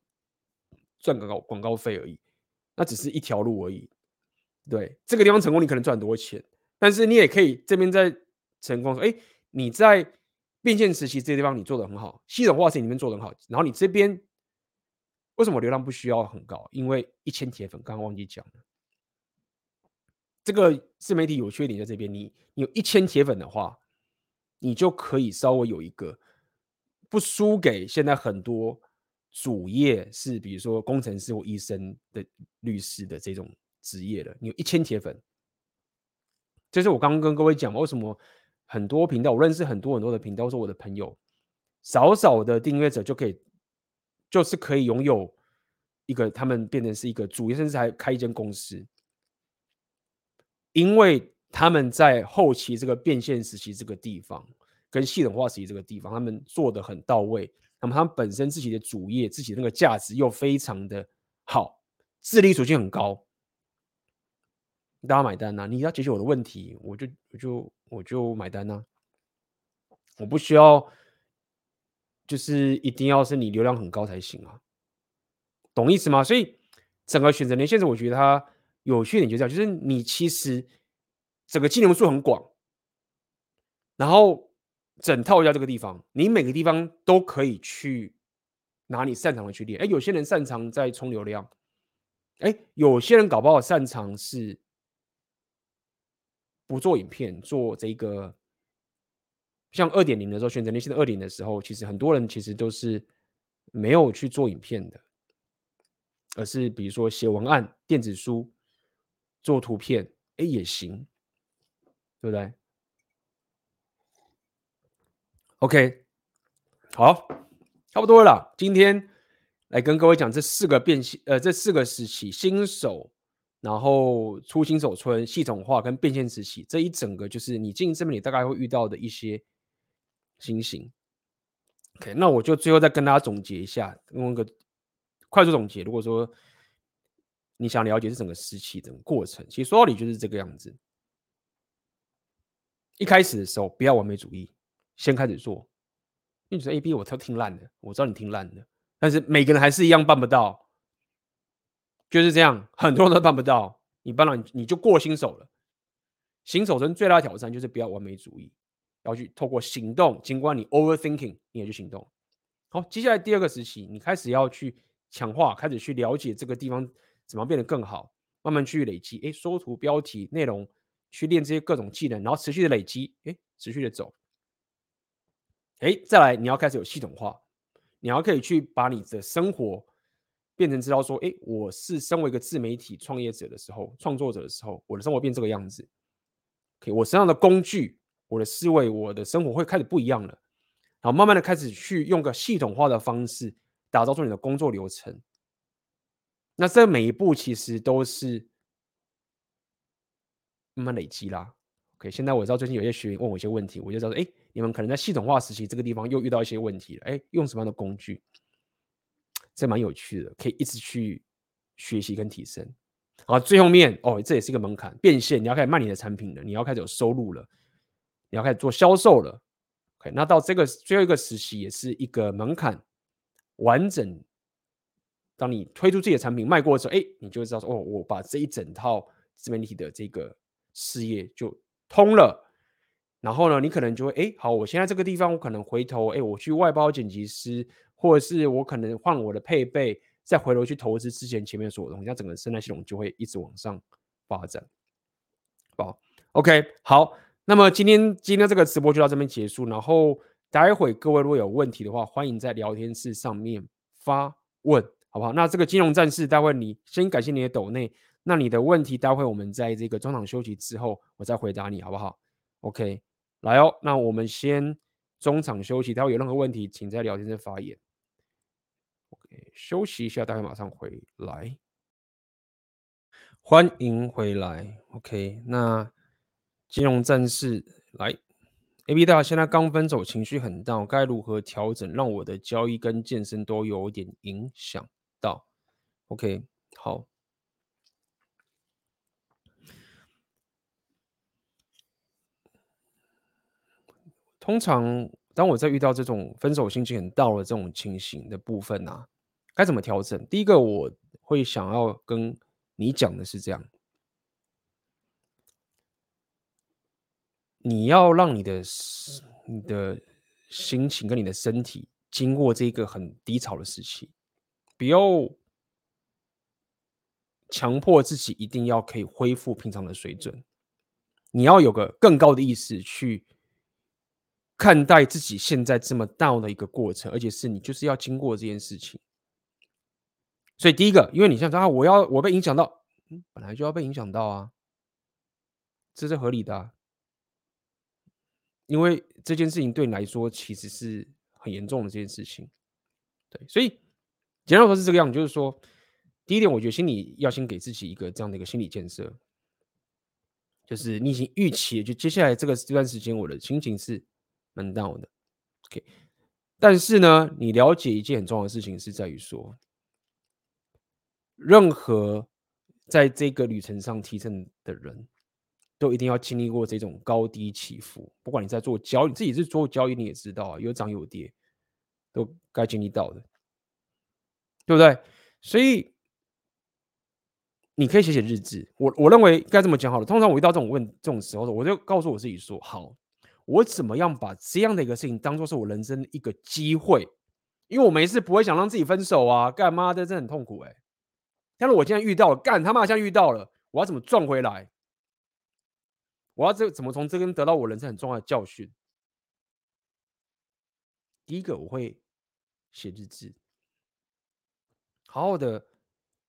赚个广告费而已，那只是一条路而已。对，这个地方成功，你可能赚很多钱，但是你也可以这边在成功说，哎，你在变现时期这些地方你做的很好，系统化事情里面做的很好，然后你这边为什么流量不需要很高？因为一千铁粉，刚刚忘记讲了。这个自媒体有缺点在这边，你你有一千铁粉的话，你就可以稍微有一个不输给现在很多主业是比如说工程师或医生的律师的这种职业的，你有一千铁粉，这是我刚刚跟各位讲，为什么很多频道我认识很多很多的频道，是我的朋友，少少的订阅者就可以，就是可以拥有一个他们变成是一个主业，甚至还开一间公司。因为他们在后期这个变现时期这个地方，跟系统化时期这个地方，他们做得很到位。那么他们本身自己的主业，自己的那个价值又非常的好，智力属性很高，大家买单呐、啊？你要解决我的问题，我就我就我就买单呐、我不需要，就是一定要是你流量很高才行啊，懂意思吗？所以整个选择连线，我觉得它。有趣点就这样，就是你其实整个技能数很广，然后整套在这个地方，你每个地方都可以去拿你擅长的去练。哎，有些人擅长在冲流量，哎，有些人搞不好擅长是不做影片，做这个像二点零的时候，选择那些二点的时候，其实很多人其实都是没有去做影片的，而是比如说写文案、电子书。做图片，哎，也行，对不对？OK，好，差不多了。今天来跟各位讲这四个变现，呃，这四个时期：新手，然后初新手村、系统化跟变现时期。这一整个就是你进这边，你大概会遇到的一些情形。OK，那我就最后再跟大家总结一下，用一个快速总结。如果说你想了解这整个时期整个过程，其实说到底就是这个样子。一开始的时候不要完美主义，先开始做。因为你说 A B 我都听烂的，我知道你听烂的，但是每个人还是一样办不到，就是这样，很多人都办不到。你办了，你就过新手了。新手村最大的挑战就是不要完美主义，要去透过行动，尽管你 overthinking，你也去行动。好，接下来第二个时期，你开始要去强化，开始去了解这个地方。怎么变得更好？慢慢去累积，哎，搜图、标题、内容，去练这些各种技能，然后持续的累积，哎，持续的走，哎，再来，你要开始有系统化，你要可以去把你的生活变成知道说，哎，我是身为一个自媒体创业者的时候，创作者的时候，我的生活变这个样子，OK，我身上的工具、我的思维、我的生活会开始不一样了，然后慢慢的开始去用个系统化的方式打造出你的工作流程。那这每一步其实都是慢慢累积啦。OK，现在我知道最近有些学员问我一些问题，我就知道，哎，你们可能在系统化时期这个地方又遇到一些问题了。哎，用什么样的工具？这蛮有趣的，可以一直去学习跟提升。好，最后面哦，这也是一个门槛，变现，你要开始卖你的产品了，你要开始有收入了，你要开始做销售了。OK，那到这个最后一个时期也是一个门槛，完整。当你推出自己的产品卖过的时候，哎，你就知道说，哦，我把这一整套自媒体的这个事业就通了。然后呢，你可能就会，哎，好，我现在这个地方，我可能回头，哎，我去外包剪辑师，或者是我可能换我的配备，再回头去投资之前前面所有东西，那整个生态系统就会一直往上发展。好，OK，好，那么今天今天这个直播就到这边结束。然后待会各位如果有问题的话，欢迎在聊天室上面发问。好不好？那这个金融战士，待会你先感谢你的抖内，那你的问题，待会我们在这个中场休息之后，我再回答你，好不好？OK，来哦，那我们先中场休息，待会有任何问题，请在聊天室发言。OK，休息一下，待会马上回来。欢迎回来。OK，那金融战士来，AB 大现在刚分手，情绪很大，该如何调整，让我的交易跟健身都有点影响到？OK，好。通常，当我在遇到这种分手心情很到了这种情形的部分啊，该怎么调整？第一个，我会想要跟你讲的是这样：你要让你的你的心情跟你的身体经过这个很低潮的时期，不要强迫自己一定要可以恢复平常的水准，你要有个更高的意识去。看待自己现在这么 down 的一个过程，而且是你就是要经过这件事情。所以第一个，因为你像说啊，我要我被影响到，本来就要被影响到啊，这是合理的。因为这件事情对你来说其实是很严重的这件事情。对，所以简单说是这个样子，就是说，第一点，我觉得心里要先给自己一个这样的一个心理建设，就是你已经预期，就接下来这个这段时间，我的心情是。蛮 down 的，OK，但是呢，你了解一件很重要的事情是在于说，任何在这个旅程上提升的人，都一定要经历过这种高低起伏。不管你在做交易，自己是做交易，你也知道啊，有涨有跌，都该经历到的，对不对？所以你可以写写日志。我我认为该这么讲好了。通常我遇到这种问这种时候，我就告诉我自己说，好。我怎么样把这样的一个事情当做是我人生的一个机会？因为我没事不会想让自己分手啊，干妈的，这很痛苦哎、但是我现在遇到了，干他妈现在遇到了，我要怎么赚回来？我要这怎么从这边得到我人生很重要的教训？第一个我会写日志，好好的，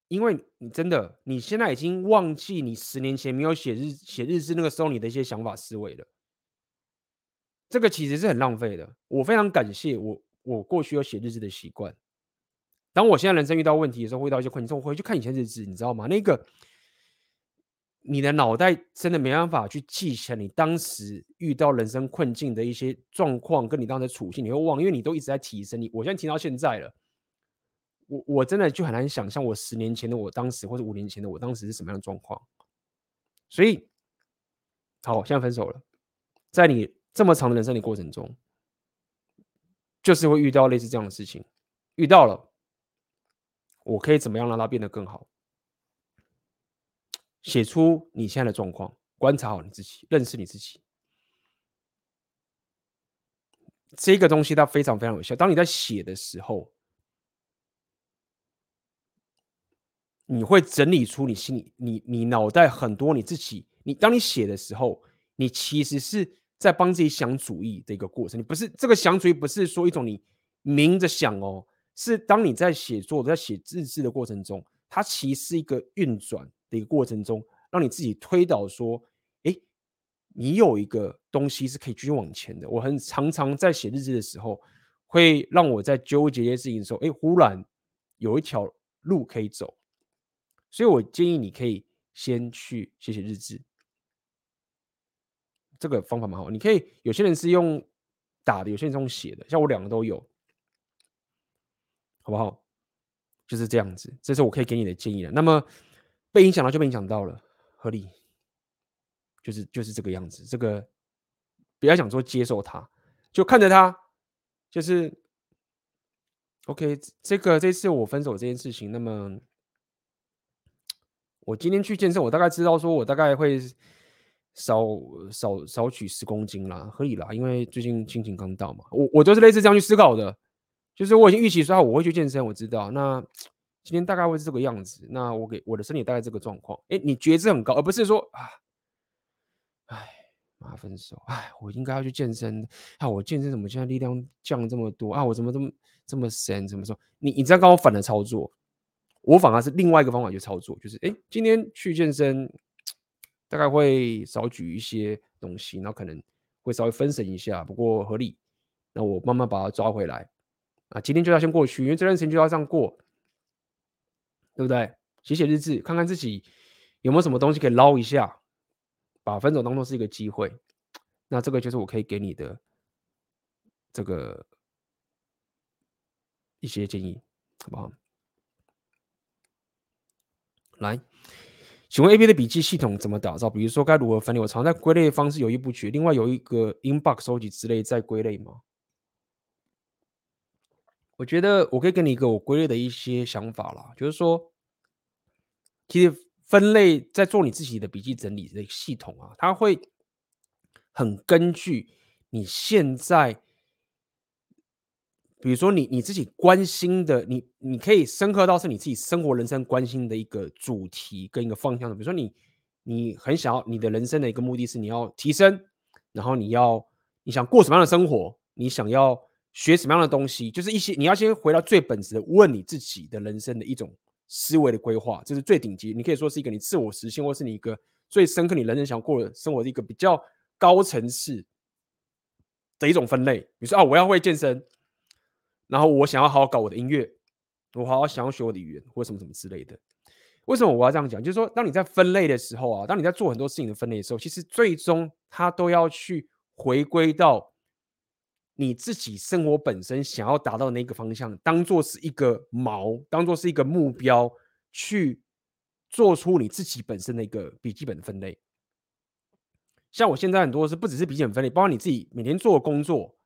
因为你真的你现在已经忘记你十年前没有写日写日志那个时候你的一些想法思维了。这个其实是很浪费的。我非常感谢我，我过去有写日志的习惯。当我现在人生遇到问题的时候，遇到一些困境，我回去看以前日志，你知道吗？那个你的脑袋真的没办法去记下你当时遇到人生困境的一些状况，跟你当时的处境，你会忘，因为你都一直在提升。你我现在提到现在了，我我真的就很难想象我十年前的我当时，或者五年前的我当时是什么样的状况。所以，好，现在分手了，在你。这么长的人生的过程中，就是会遇到类似这样的事情，遇到了，我可以怎么样让它变得更好？写出你现在的状况，观察好你自己，认识你自己。这个东西它非常非常有效。当你在写的时候，你会整理出你心里、你你脑袋很多你自己。你当你写的时候，你其实是。在帮自己想主意的一个过程，你不是这个想主意，不是说一种你明着想哦，是当你在写作、在写日志的过程中，它其实是一个运转的一个过程中，让你自己推导说，哎，你有一个东西是可以继续往前的。我很常常在写日志的时候，会让我在纠结一些事情的时候，哎，忽然有一条路可以走，所以我建议你可以先去写写日志。这个方法蛮好，你可以有些人是用打的，有些人是用写的，像我两个都有，好不好？就是这样子，这是我可以给你的建议了。那么被影响到就被影响到了，合理，就是就是这个样子。这个不要想说接受它，就看着它，就是 OK。这个这次我分手这件事情，那么我今天去健身，我大概知道说我大概会。少少少取十公斤啦，可以啦，因为最近心情刚到嘛，我我都是类似这样去思考的，就是我已经预期说我会去健身，我知道，那 今天大概会是这个样子，那我给我的身体大概这个状况，哎，你觉知很高，而不是说啊，哎，妈分手，哎，我应该要去健身，啊，我健身怎么现在力量降这么多啊，我怎么这么这么神，怎么说？你你这样刚好反的操作，我反而是另外一个方法去操作，就是哎，今天去健身。大概会少举一些东西，然后可能会稍微分神一下，不过合理。那我慢慢把它抓回来。啊，今天就要先过去，因为这段时间就要这样过，对不对？写写日志，看看自己有没有什么东西可以捞一下，把分手当做是一个机会。那这个就是我可以给你的这个一些建议，好不好？来，请问 A B 的笔记系统怎么打造？比如说该如何分类？我常在归类的方式有一部曲，另外有一个 inbox 收集之类再归类吗？我觉得我可以给你一个我归类的一些想法啦，就是说，其实分类在做你自己的笔记整理的系统啊，它会很根据你现在，比如说你你自己关心的，你你可以深刻到是你自己生活人生关心的一个主题跟一个方向的，比如说你你很想要你的人生的一个目的是你要提升，然后你要你想过什么样的生活，你想要。学什么样的东西，就是一些你要先回到最本质的问你自己的人生的一种思维的规划，这是最顶级。你可以说是一个你自我实现，或是你一个最深刻你人生想过的生活的一个比较高层次的一种分类。比如说啊，我要会健身，然后我想要好好搞我的音乐，我好好想要学我的语言，或什么什么之类的。为什么我要这样讲？就是说，当你在分类的时候啊，当你在做很多事情的分类的时候，其实最终它都要去回归到。你自己生活本身想要达到的那个方向，当做是一个锚，当做是一个目标，去做出你自己本身的一个笔记本的分类。像我现在很多是不只是笔记本分类，包括你自己每天做的工作，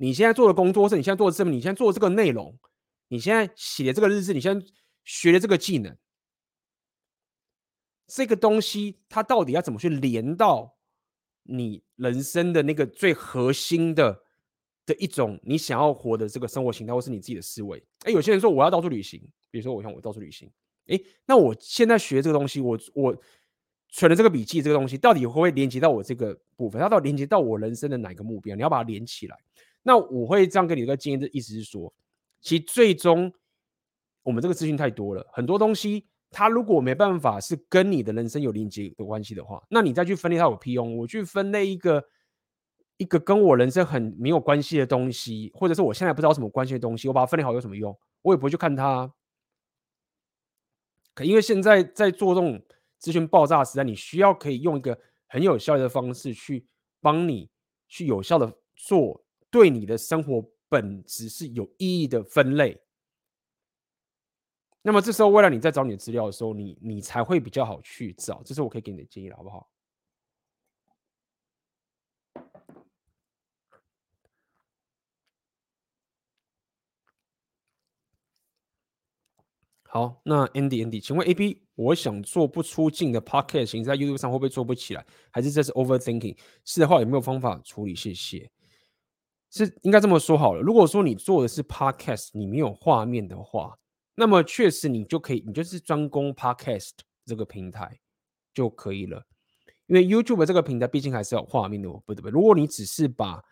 你现在做的工作是你现在做的这么，你现在做的这个内容，你现在写的这个日志，你现在学的这个技能，这个东西它到底要怎么去连到你人生的那个最核心的？的一种你想要活的这个生活形态，或是你自己的思维。哎，有些人说我要到处旅行，比如说我想我到处旅行。哎，那我现在学这个东西，我我存了这个笔记，这个东西到底会不会连接到我这个部分？它到底连接到我人生的哪个目标？你要把它连起来。那我会这样跟你一个建议的意思是说，其实最终我们这个资讯太多了，很多东西它如果没办法是跟你的人生有连接的关系的话，那你再去分类它有屁用？我去分类一个。一个跟我人生很没有关系的东西，或者是我现在不知道什么关系的东西，我把它分类好有什么用？我也不会去看它。可因为现在在做这种资讯爆炸时代，你需要可以用一个很有效的方式去帮你去有效的做对你的生活本质是有意义的分类。那么这时候，为了你在找你的资料的时候，你你才会比较好去找。这是我可以给你的建议了，好不好？好，那 Andy Andy，请问 AB，我想做不出镜的 Podcast 形式在 YouTube 上会不会做不起来？还是这是 Overthinking？是的话，有没有方法处理？谢谢。是应该这么说好了。如果说你做的是 Podcast，你没有画面的话，那么确实你就可以，你就是专攻 Podcast 这个平台就可以了。因为 YouTube 这个平台毕竟还是有画面的，不对不对？如果你只是把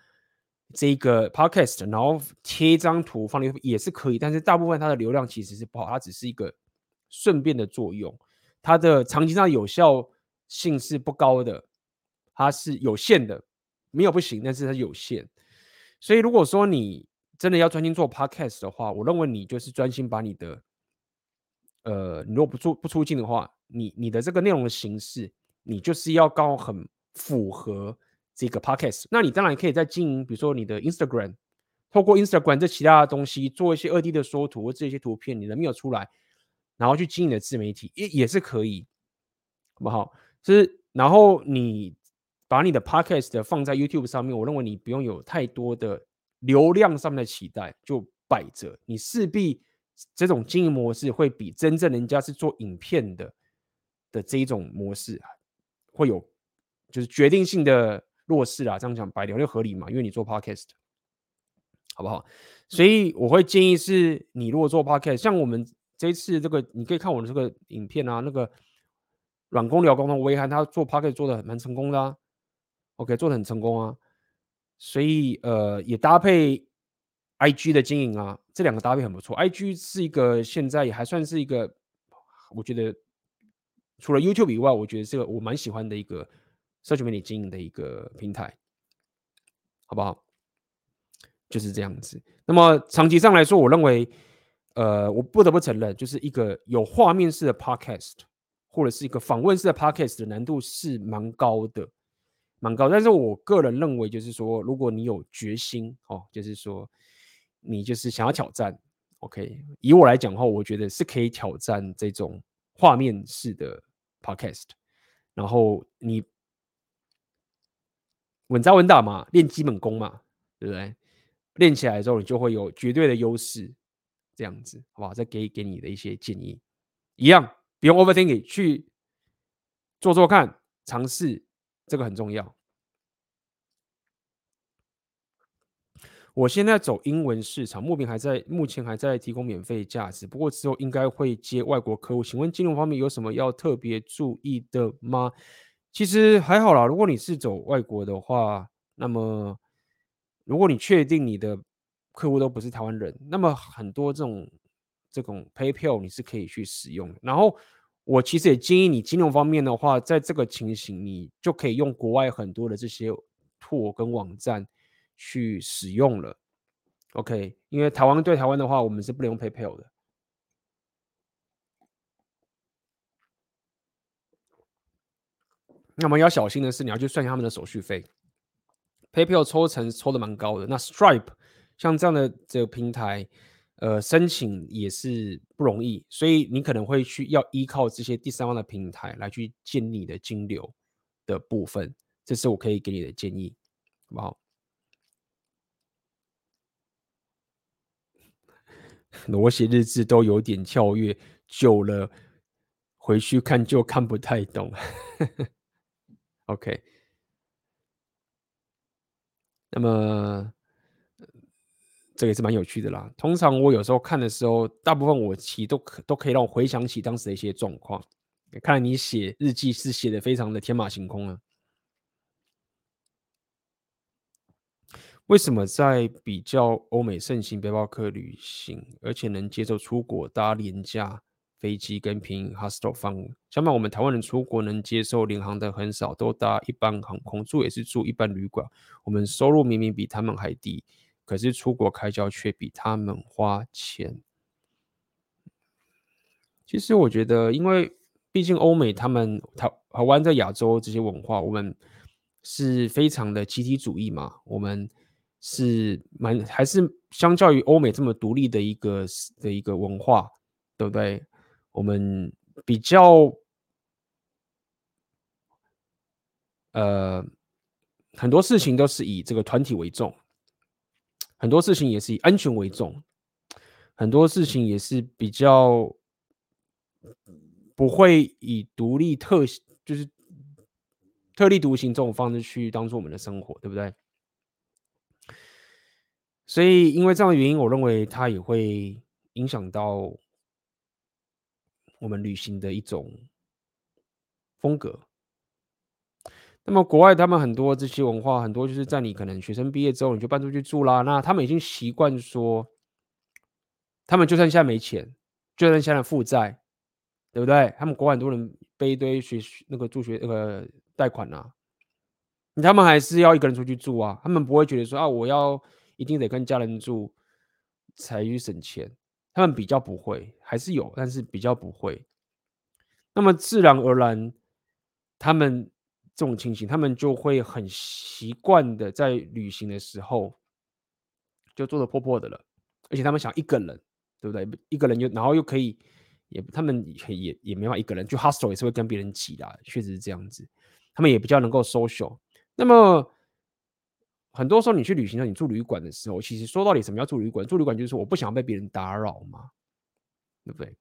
这个 podcast，然后贴一张图放里也是可以，但是大部分它的流量其实是不好，它只是一个顺便的作用，它的长期上有效性是不高的，它是有限的，没有不行，但是它有限。所以如果说你真的要专心做 podcast 的话，我认为你就是专心把你的，呃，你如果不出不出镜的话，你你的这个内容的形式，你就是要刚好很符合。这个 podcast，那你当然可以在经营，比如说你的 Instagram，透过 Instagram 这其他的东西做一些二 D 的缩图或这些图片，你人没有出来，然后去经营的自媒体也也是可以，好不好？就是然后你把你的 podcast 放在 YouTube 上面，我认为你不用有太多的流量上面的期待，就摆着，你势必这种经营模式会比真正人家是做影片的的这一种模式会有就是决定性的。弱势啊，这样讲白聊就合理嘛，因为你做 podcast，好不好？所以我会建议是，你如果做 podcast，像我们这一次这个，你可以看我的这个影片啊，那个软工聊工通，威翰他做 podcast 做的蛮成功的啊，OK，做的很成功啊，所以呃也搭配 IG 的经营啊，这两个搭配很不错。IG 是一个现在也还算是一个，我觉得除了 YouTube 以外，我觉得这个我蛮喜欢的一个。社群媒体经营的一个平台，好不好？就是这样子。那么长期上来说，我认为，呃，我不得不承认，就是一个有画面式的 podcast，或者是一个访问式的 podcast 的难度是蛮高的。蛮高。但是我个人认为，就是说，如果你有决心哦，就是说你就是想要挑战，OK，以我来讲的话，我觉得是可以挑战这种画面式的 Podcast，然后你稳扎稳打嘛，练基本功嘛，对不对？练起来之后，你就会有绝对的优势，这样子，好不好？再给给你的一些建议，一样不用 overthinking，去做做看，尝试，这个很重要。我现在走英文市场，目前还在目前还在提供免费价值，不过之后应该会接外国客户。请问金融方面有什么要特别注意的吗？其实还好啦，如果你是走外国的话，那么。如果你确定你的客户都不是台湾人，那么很多这种这种 PayPal 你是可以去使用的。然后我其实也建议你金融方面的话，在这个情形你就可以用国外很多的这些拓跟网站去使用了。OK，因为台湾对台湾的话，我们是不能用 PayPal 的。那么要小心的是，你要去算一下他们的手续费。PayPal 抽成抽的蛮高的，那 Stripe 像这样的这个平台，呃，申请也是不容易，所以你可能会去要依靠这些第三方的平台来去建立你的金流的部分，这是我可以给你的建议，好不好？我写日志都有点跳跃，久了回去看就看不太懂。OK。那么，这也是蛮有趣的啦。通常我有时候看的时候，大部分我其实都可都可以让我回想起当时的一些状况。看来你写日记是写的非常的天马行空啊。为什么在比较欧美盛行背包客旅行，而且能接受出国搭廉价？飞机跟便宜 hostel 方，相反，我们台湾人出国能接受联航的很少，都搭一般航空，住也是住一般旅馆。我们收入明明比他们还低，可是出国开销却比他们花钱。其实我觉得，因为毕竟欧美他们台台湾在亚洲这些文化，我们是非常的集体主义嘛，我们是蛮还是相较于欧美这么独立的一个的一个文化，对不对？我们比较，呃，很多事情都是以这个团体为重，很多事情也是以安全为重，很多事情也是比较不会以独立特就是特立独行这种方式去当做我们的生活，对不对？所以因为这样的原因，我认为它也会影响到。我们旅行的一种风格。那么国外他们很多这些文化，很多就是在你可能学生毕业之后，你就搬出去住啦。那他们已经习惯说，他们就算现在没钱，就算现在负债，对不对？他们国外很多人背一堆学那个助学那个贷款啊，他们还是要一个人出去住啊。他们不会觉得说啊，我要一定得跟家人住才去省钱。他们比较不会，还是有，但是比较不会。那么自然而然，他们这种情形，他们就会很习惯的在旅行的时候就坐的破破的了。而且他们想一个人，对不对？一个人又然后又可以，也他们也也也没法一个人，就 hostel 也是会跟别人挤的，确实是这样子。他们也比较能够 social。那么。很多时候，你去旅行，你住旅馆的时候，其实说到底，什么叫住旅馆？住旅馆就是，我不想被别人打扰嘛，对不对？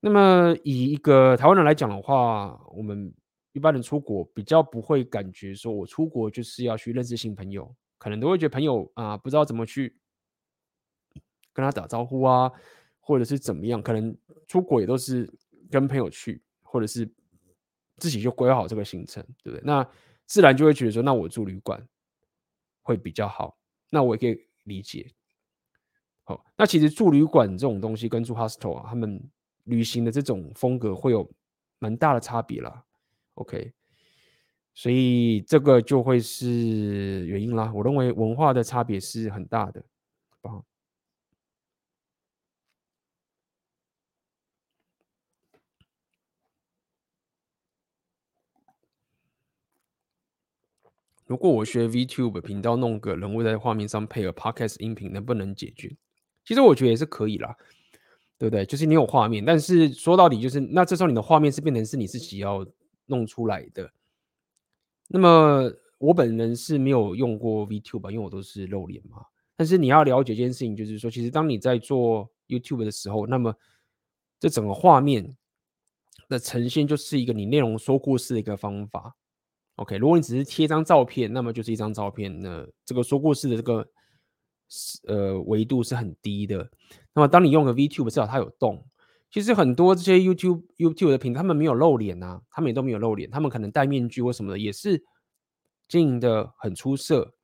那么以一个台湾人来讲的话，我们一般人出国比较不会感觉说，我出国就是要去认识新朋友，可能都会觉得朋友啊，不知道怎么去跟他打招呼啊，或者是怎么样，可能出国也都是跟朋友去，或者是自己就规划好这个行程，对不对？那自然就会觉得说，那我住旅馆。会比较好，那我也可以理解。好，那其实住旅馆这种东西跟住 hostel 啊，他们旅行的这种风格会有蛮大的差别啦。OK，所以这个就会是原因啦。我认为文化的差别是很大的，好不好？如果我学 VTube 频道，弄个人物在画面上配合 Podcast 音频，能不能解决？其实我觉得也是可以啦，对不对？就是你有画面，但是说到底就是，那这时候你的画面是变成是你自己要弄出来的。那么我本人是没有用过 VTube，因为我都是露脸嘛。但是你要了解一件事情，就是说，其实当你在做 YouTube 的时候，那么这整个画面的呈现就是一个你内容说故事的一个方法。OK，如果你只是贴一张照片，那么就是一张照片，那这个说故事的这个呃维度是很低的。那么当你用个 VTube，至少它有动。其实很多这些 YouTube YouTube 的频道，他们没有露脸啊，他们也都没有露脸，他们可能戴面具或什么的，也是经营的很出色。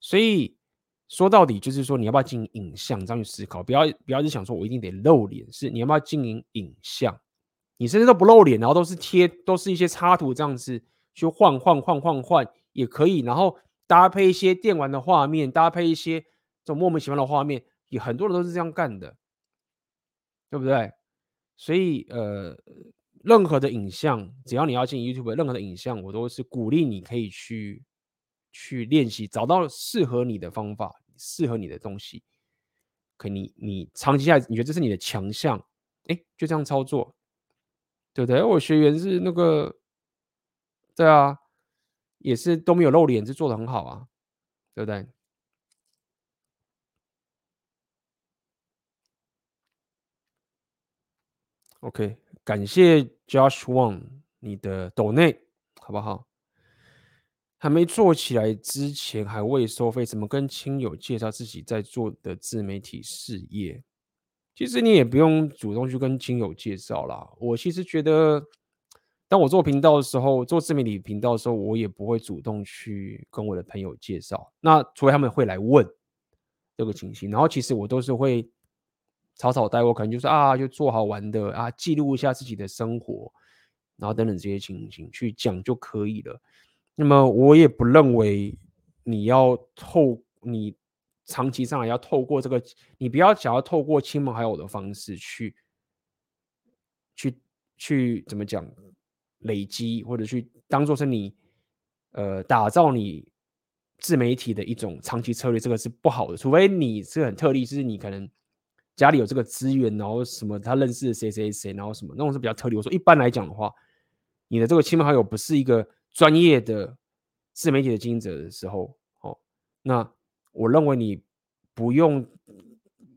所以说到底就是说，你要不要经营影像，这样去思考，不要不要是想说我一定得露脸，是你要不要经营影像？你甚至都不露脸，然后都是贴，都是一些插图这样子。去换换换换换也可以，然后搭配一些电玩的画面，搭配一些这种莫名其妙的画面，也很多人都是这样干的，对不对？所以呃，任何的影像，只要你要进 YouTube，任何的影像，我都是鼓励你可以去去练习，找到适合你的方法，适合你的东西。可你你长期下来，你觉得这是你的强项，哎，就这样操作，对不对？我学员是那个。对啊，也是都没有露脸，就做的很好啊，对不对？OK，感谢 Josh Wang 你的抖内，好不好？还没做起来之前还未收费，怎么跟亲友介绍自己在做的自媒体事业？其实你也不用主动去跟亲友介绍啦。我其实觉得。当我做频道的时候，做自媒体频道的时候，我也不会主动去跟我的朋友介绍。那除非他们会来问这个情形，然后其实我都是会草草带过，可能就是啊，就做好玩的啊，记录一下自己的生活，然后等等这些情形去讲就可以了。那么我也不认为你要透你长期上来要透过这个，你不要想要透过亲朋好友的方式去去去怎么讲？累积或者去当做是你，呃，打造你自媒体的一种长期策略，这个是不好的。除非你是很特例，就是你可能家里有这个资源，然后什么他认识谁谁谁，然后什么那种是比较特例。我说一般来讲的话，你的这个亲朋好友不是一个专业的自媒体的经营者的时候，哦，那我认为你不用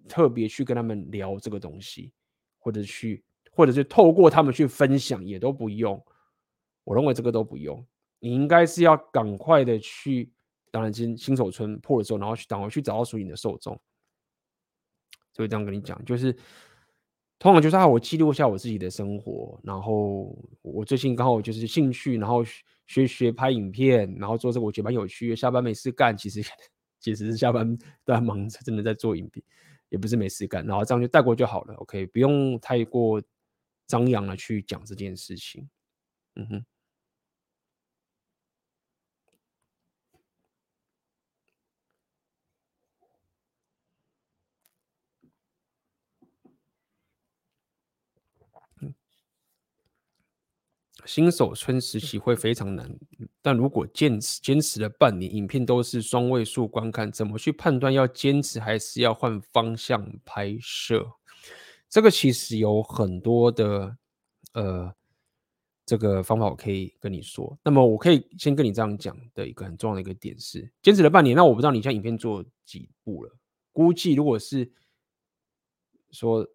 特别去跟他们聊这个东西，或者去，或者是透过他们去分享，也都不用。我认为这个都不用，你应该是要赶快的去，当然新新手村破了之后，然后去赶快去找到属于你的受众。所以这样跟你讲，就是通常就是啊，我记录一下我自己的生活，然后我最近刚好就是兴趣，然后学学拍影片，然后做这个我觉得蛮有趣。下班没事干，其实 其实是下班都在忙着，真的在做影片，也不是没事干，然后这样就带过就好了。OK，不用太过张扬的去讲这件事情。嗯哼。新手村时期会非常难，但如果坚持坚持了半年，影片都是双位数观看，怎么去判断要坚持还是要换方向拍摄？这个其实有很多的呃这个方法，我可以跟你说。那么我可以先跟你这样讲的一个很重要的一个点是，坚持了半年，那我不知道你现在影片做几部了？估计如果是说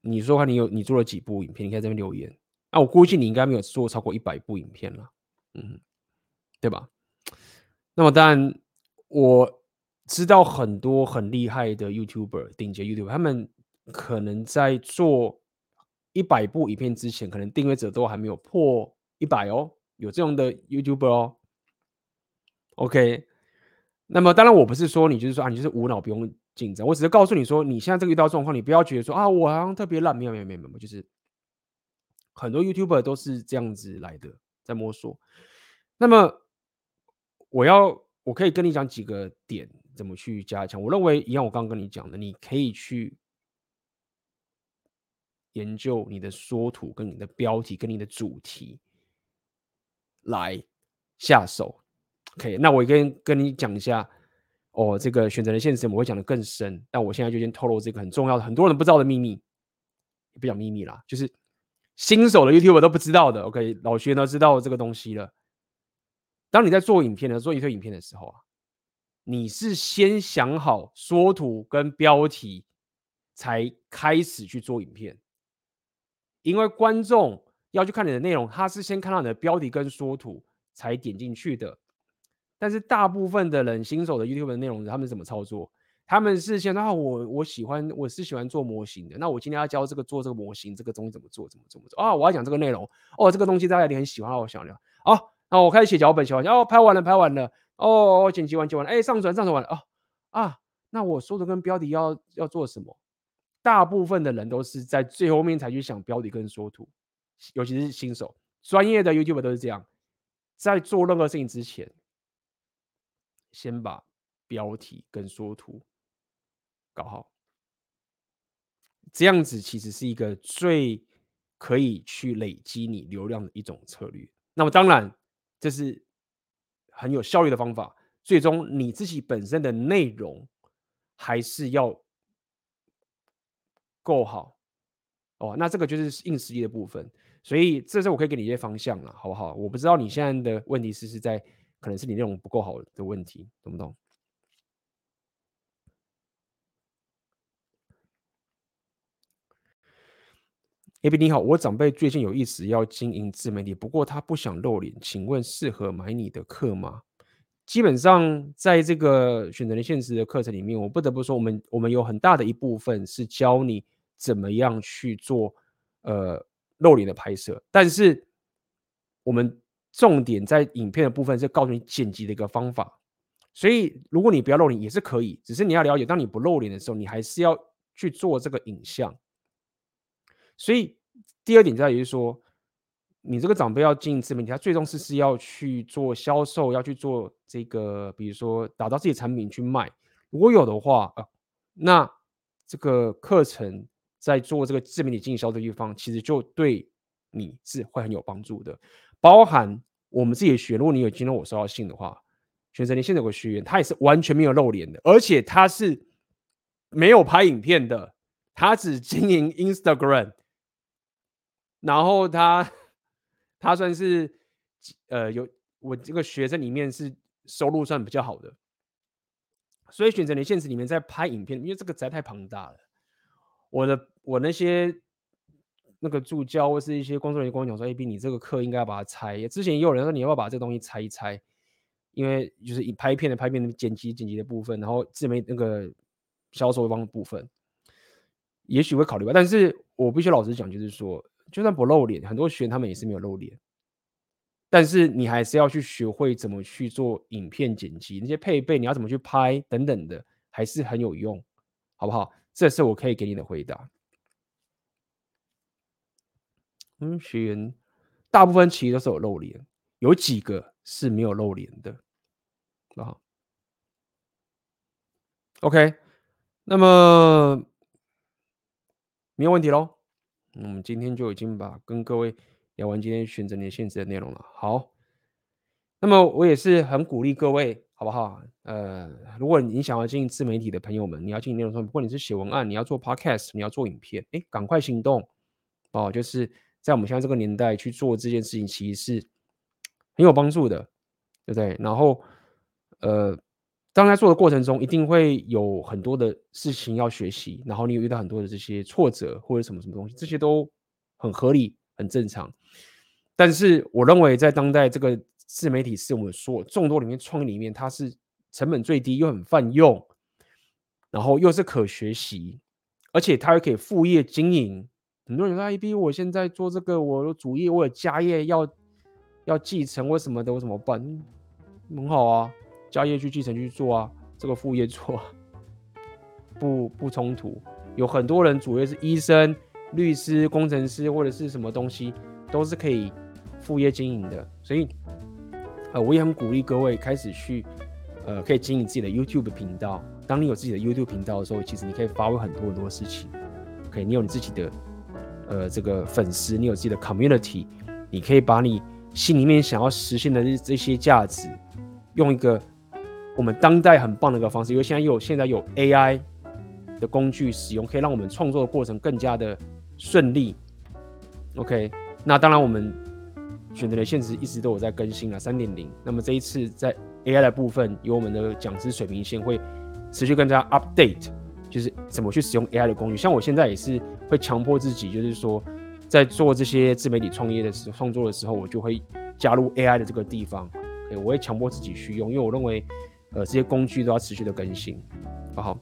你说看你有你做了几部影片，你可以在这边留言。那、啊、我估计你应该没有做超过一百部影片了，嗯，对吧？那么当然，我知道很多很厉害的 YouTuber，顶级 YouTuber，他们可能在做一百部影片之前，可能订阅者都还没有破一百哦，有这样的 YouTuber 哦。OK，那么当然我不是说你就是说啊，你就是无脑不用紧张，我只是告诉你说，你现在这个遇到状况，你不要觉得说啊，我好像特别烂，没有没有没有没有，就是。很多 YouTuber 都是这样子来的，在摸索。那么，我要我可以跟你讲几个点，怎么去加强。我认为一样，我刚刚跟你讲的，你可以去研究你的缩图、跟你的标题、跟你的主题来下手。OK，那我跟跟你讲一下哦，这个选择的现实我会讲的更深，但我现在就先透露这个很重要的、很多人不知道的秘密，不讲秘密啦，就是新手的 YouTube 都不知道的。OK，老学员都知道这个东西了。当你在做影片的做一个影片的时候啊，你是先想好缩图跟标题才开始去做影片，因为观众要去看你的内容，他是先看到你的标题跟缩图才点进去的。但是大部分的人新手的 YouTube 的内容，他们怎么操作？他们是先啊，我我喜欢我是喜欢做模型的，那我今天要教这个做这个模型，这个东西怎么做，怎么怎么做啊？我要讲这个内容哦，这个东西大家也很喜欢，我想聊啊。那我开始写脚本，写完哦，拍完了，拍完了，哦，剪辑完，剪完了，哎，上传，上传完了，哦，啊，那我说的跟标题要要做什么？大部分的人都是在最后面才去想标题跟缩图，尤其是新手，专业的 YouTube 都是这样，在做任何事情之前，先把标题跟缩图搞好，这样子其实是一个最可以去累积你流量的一种策略。那么当然。这是很有效率的方法。最终你自己本身的内容还是要够好哦。那这个就是硬实力的部分。所以这是我可以给你一些方向了，好不好？我不知道你现在的问题是是在可能是你内容不够好的问题，懂不懂？A B 你好，我长辈最近有意思要经营自媒体，不过他不想露脸，请问适合买你的课吗？基本上在这个选择的现实的课程里面，我不得不说，我们我们有很大的一部分是教你怎么样去做呃露脸的拍摄，但是我们重点在影片的部分是告诉你剪辑的一个方法。所以如果你不要露脸也是可以，只是你要了解，当你不露脸的时候，你还是要去做这个影像。所以第二点在于说，你这个长辈要经营自媒体，他最终是是要去做销售，要去做这个，比如说打造自己的产品去卖。如果有的话，呃，那这个课程在做这个自媒体经营销的地方，其实就对你是会很有帮助的。包含我们自己的学，如果你有今天我收到信的话，选择你现在有个学员，他也是完全没有露脸的，而且他是没有拍影片的，他只经营 Instagram。然后他，他算是，呃，有我这个学生里面是收入算比较好的，所以选择你现实里面在拍影片，因为这个宅太庞大了。我的我那些那个助教或是一些工作人员跟我讲说：“A B，你这个课应该要把它拆。”之前也有人说你要不要把这东西拆一拆，因为就是以拍片的拍片的剪辑剪辑的部分，然后自媒那个销售方的部分，也许会考虑吧。但是我必须老实讲，就是说。就算不露脸，很多学员他们也是没有露脸，但是你还是要去学会怎么去做影片剪辑，那些配备你要怎么去拍等等的，还是很有用，好不好？这是我可以给你的回答。嗯，学员大部分其实都是有露脸，有几个是没有露脸的啊。OK，那么没有问题喽。我们今天就已经把跟各位聊完今天选择你的现实的内容了。好，那么我也是很鼓励各位，好不好？呃，如果你想要经营自媒体的朋友们，你要经营内容，不管你是写文案，你要做 podcast，你要做影片，哎，赶快行动哦！就是在我们现在这个年代去做这件事情，其实是很有帮助的，对不对？然后，呃。当在做的过程中，一定会有很多的事情要学习，然后你有遇到很多的这些挫折或者什么什么东西，这些都很合理、很正常。但是我认为，在当代这个自媒体是我们说众多里面创意里面，它是成本最低又很泛用，然后又是可学习，而且它又可以副业经营。很多人说：“哎，B，我现在做这个，我有主业，我有家业要要继承，为什么的？我怎么办？”很好啊。家业去继承去做啊，这个副业做不不冲突。有很多人主业是医生、律师、工程师或者是什么东西，都是可以副业经营的。所以，呃，我也很鼓励各位开始去，呃，可以经营自己的 YouTube 频道。当你有自己的 YouTube 频道的时候，其实你可以发挥很多很多事情。可以，你有你自己的，呃，这个粉丝，你有自己的 community，你可以把你心里面想要实现的这些价值。用一个我们当代很棒的一个方式，因为现在有现在有 AI 的工具使用，可以让我们创作的过程更加的顺利。OK，那当然我们选择的现实一直都有在更新了三点零。那么这一次在 AI 的部分，有我们的讲师水平线会持续跟大家 update，就是怎么去使用 AI 的工具。像我现在也是会强迫自己，就是说。在做这些自媒体创业的时候，创作的时候，我就会加入 AI 的这个地方。OK，我会强迫自己去用，因为我认为，呃，这些工具都要持续的更新。好好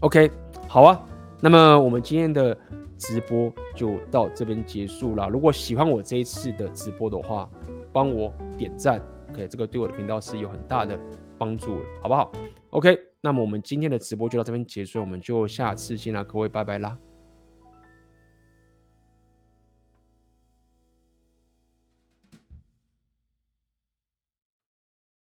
，OK，好啊。那么我们今天的直播就到这边结束了。如果喜欢我这一次的直播的话，帮我点赞，OK，这个对我的频道是有很大的帮助，好不好？OK，那么我们今天的直播就到这边结束，我们就下次见啦，各位，拜拜啦。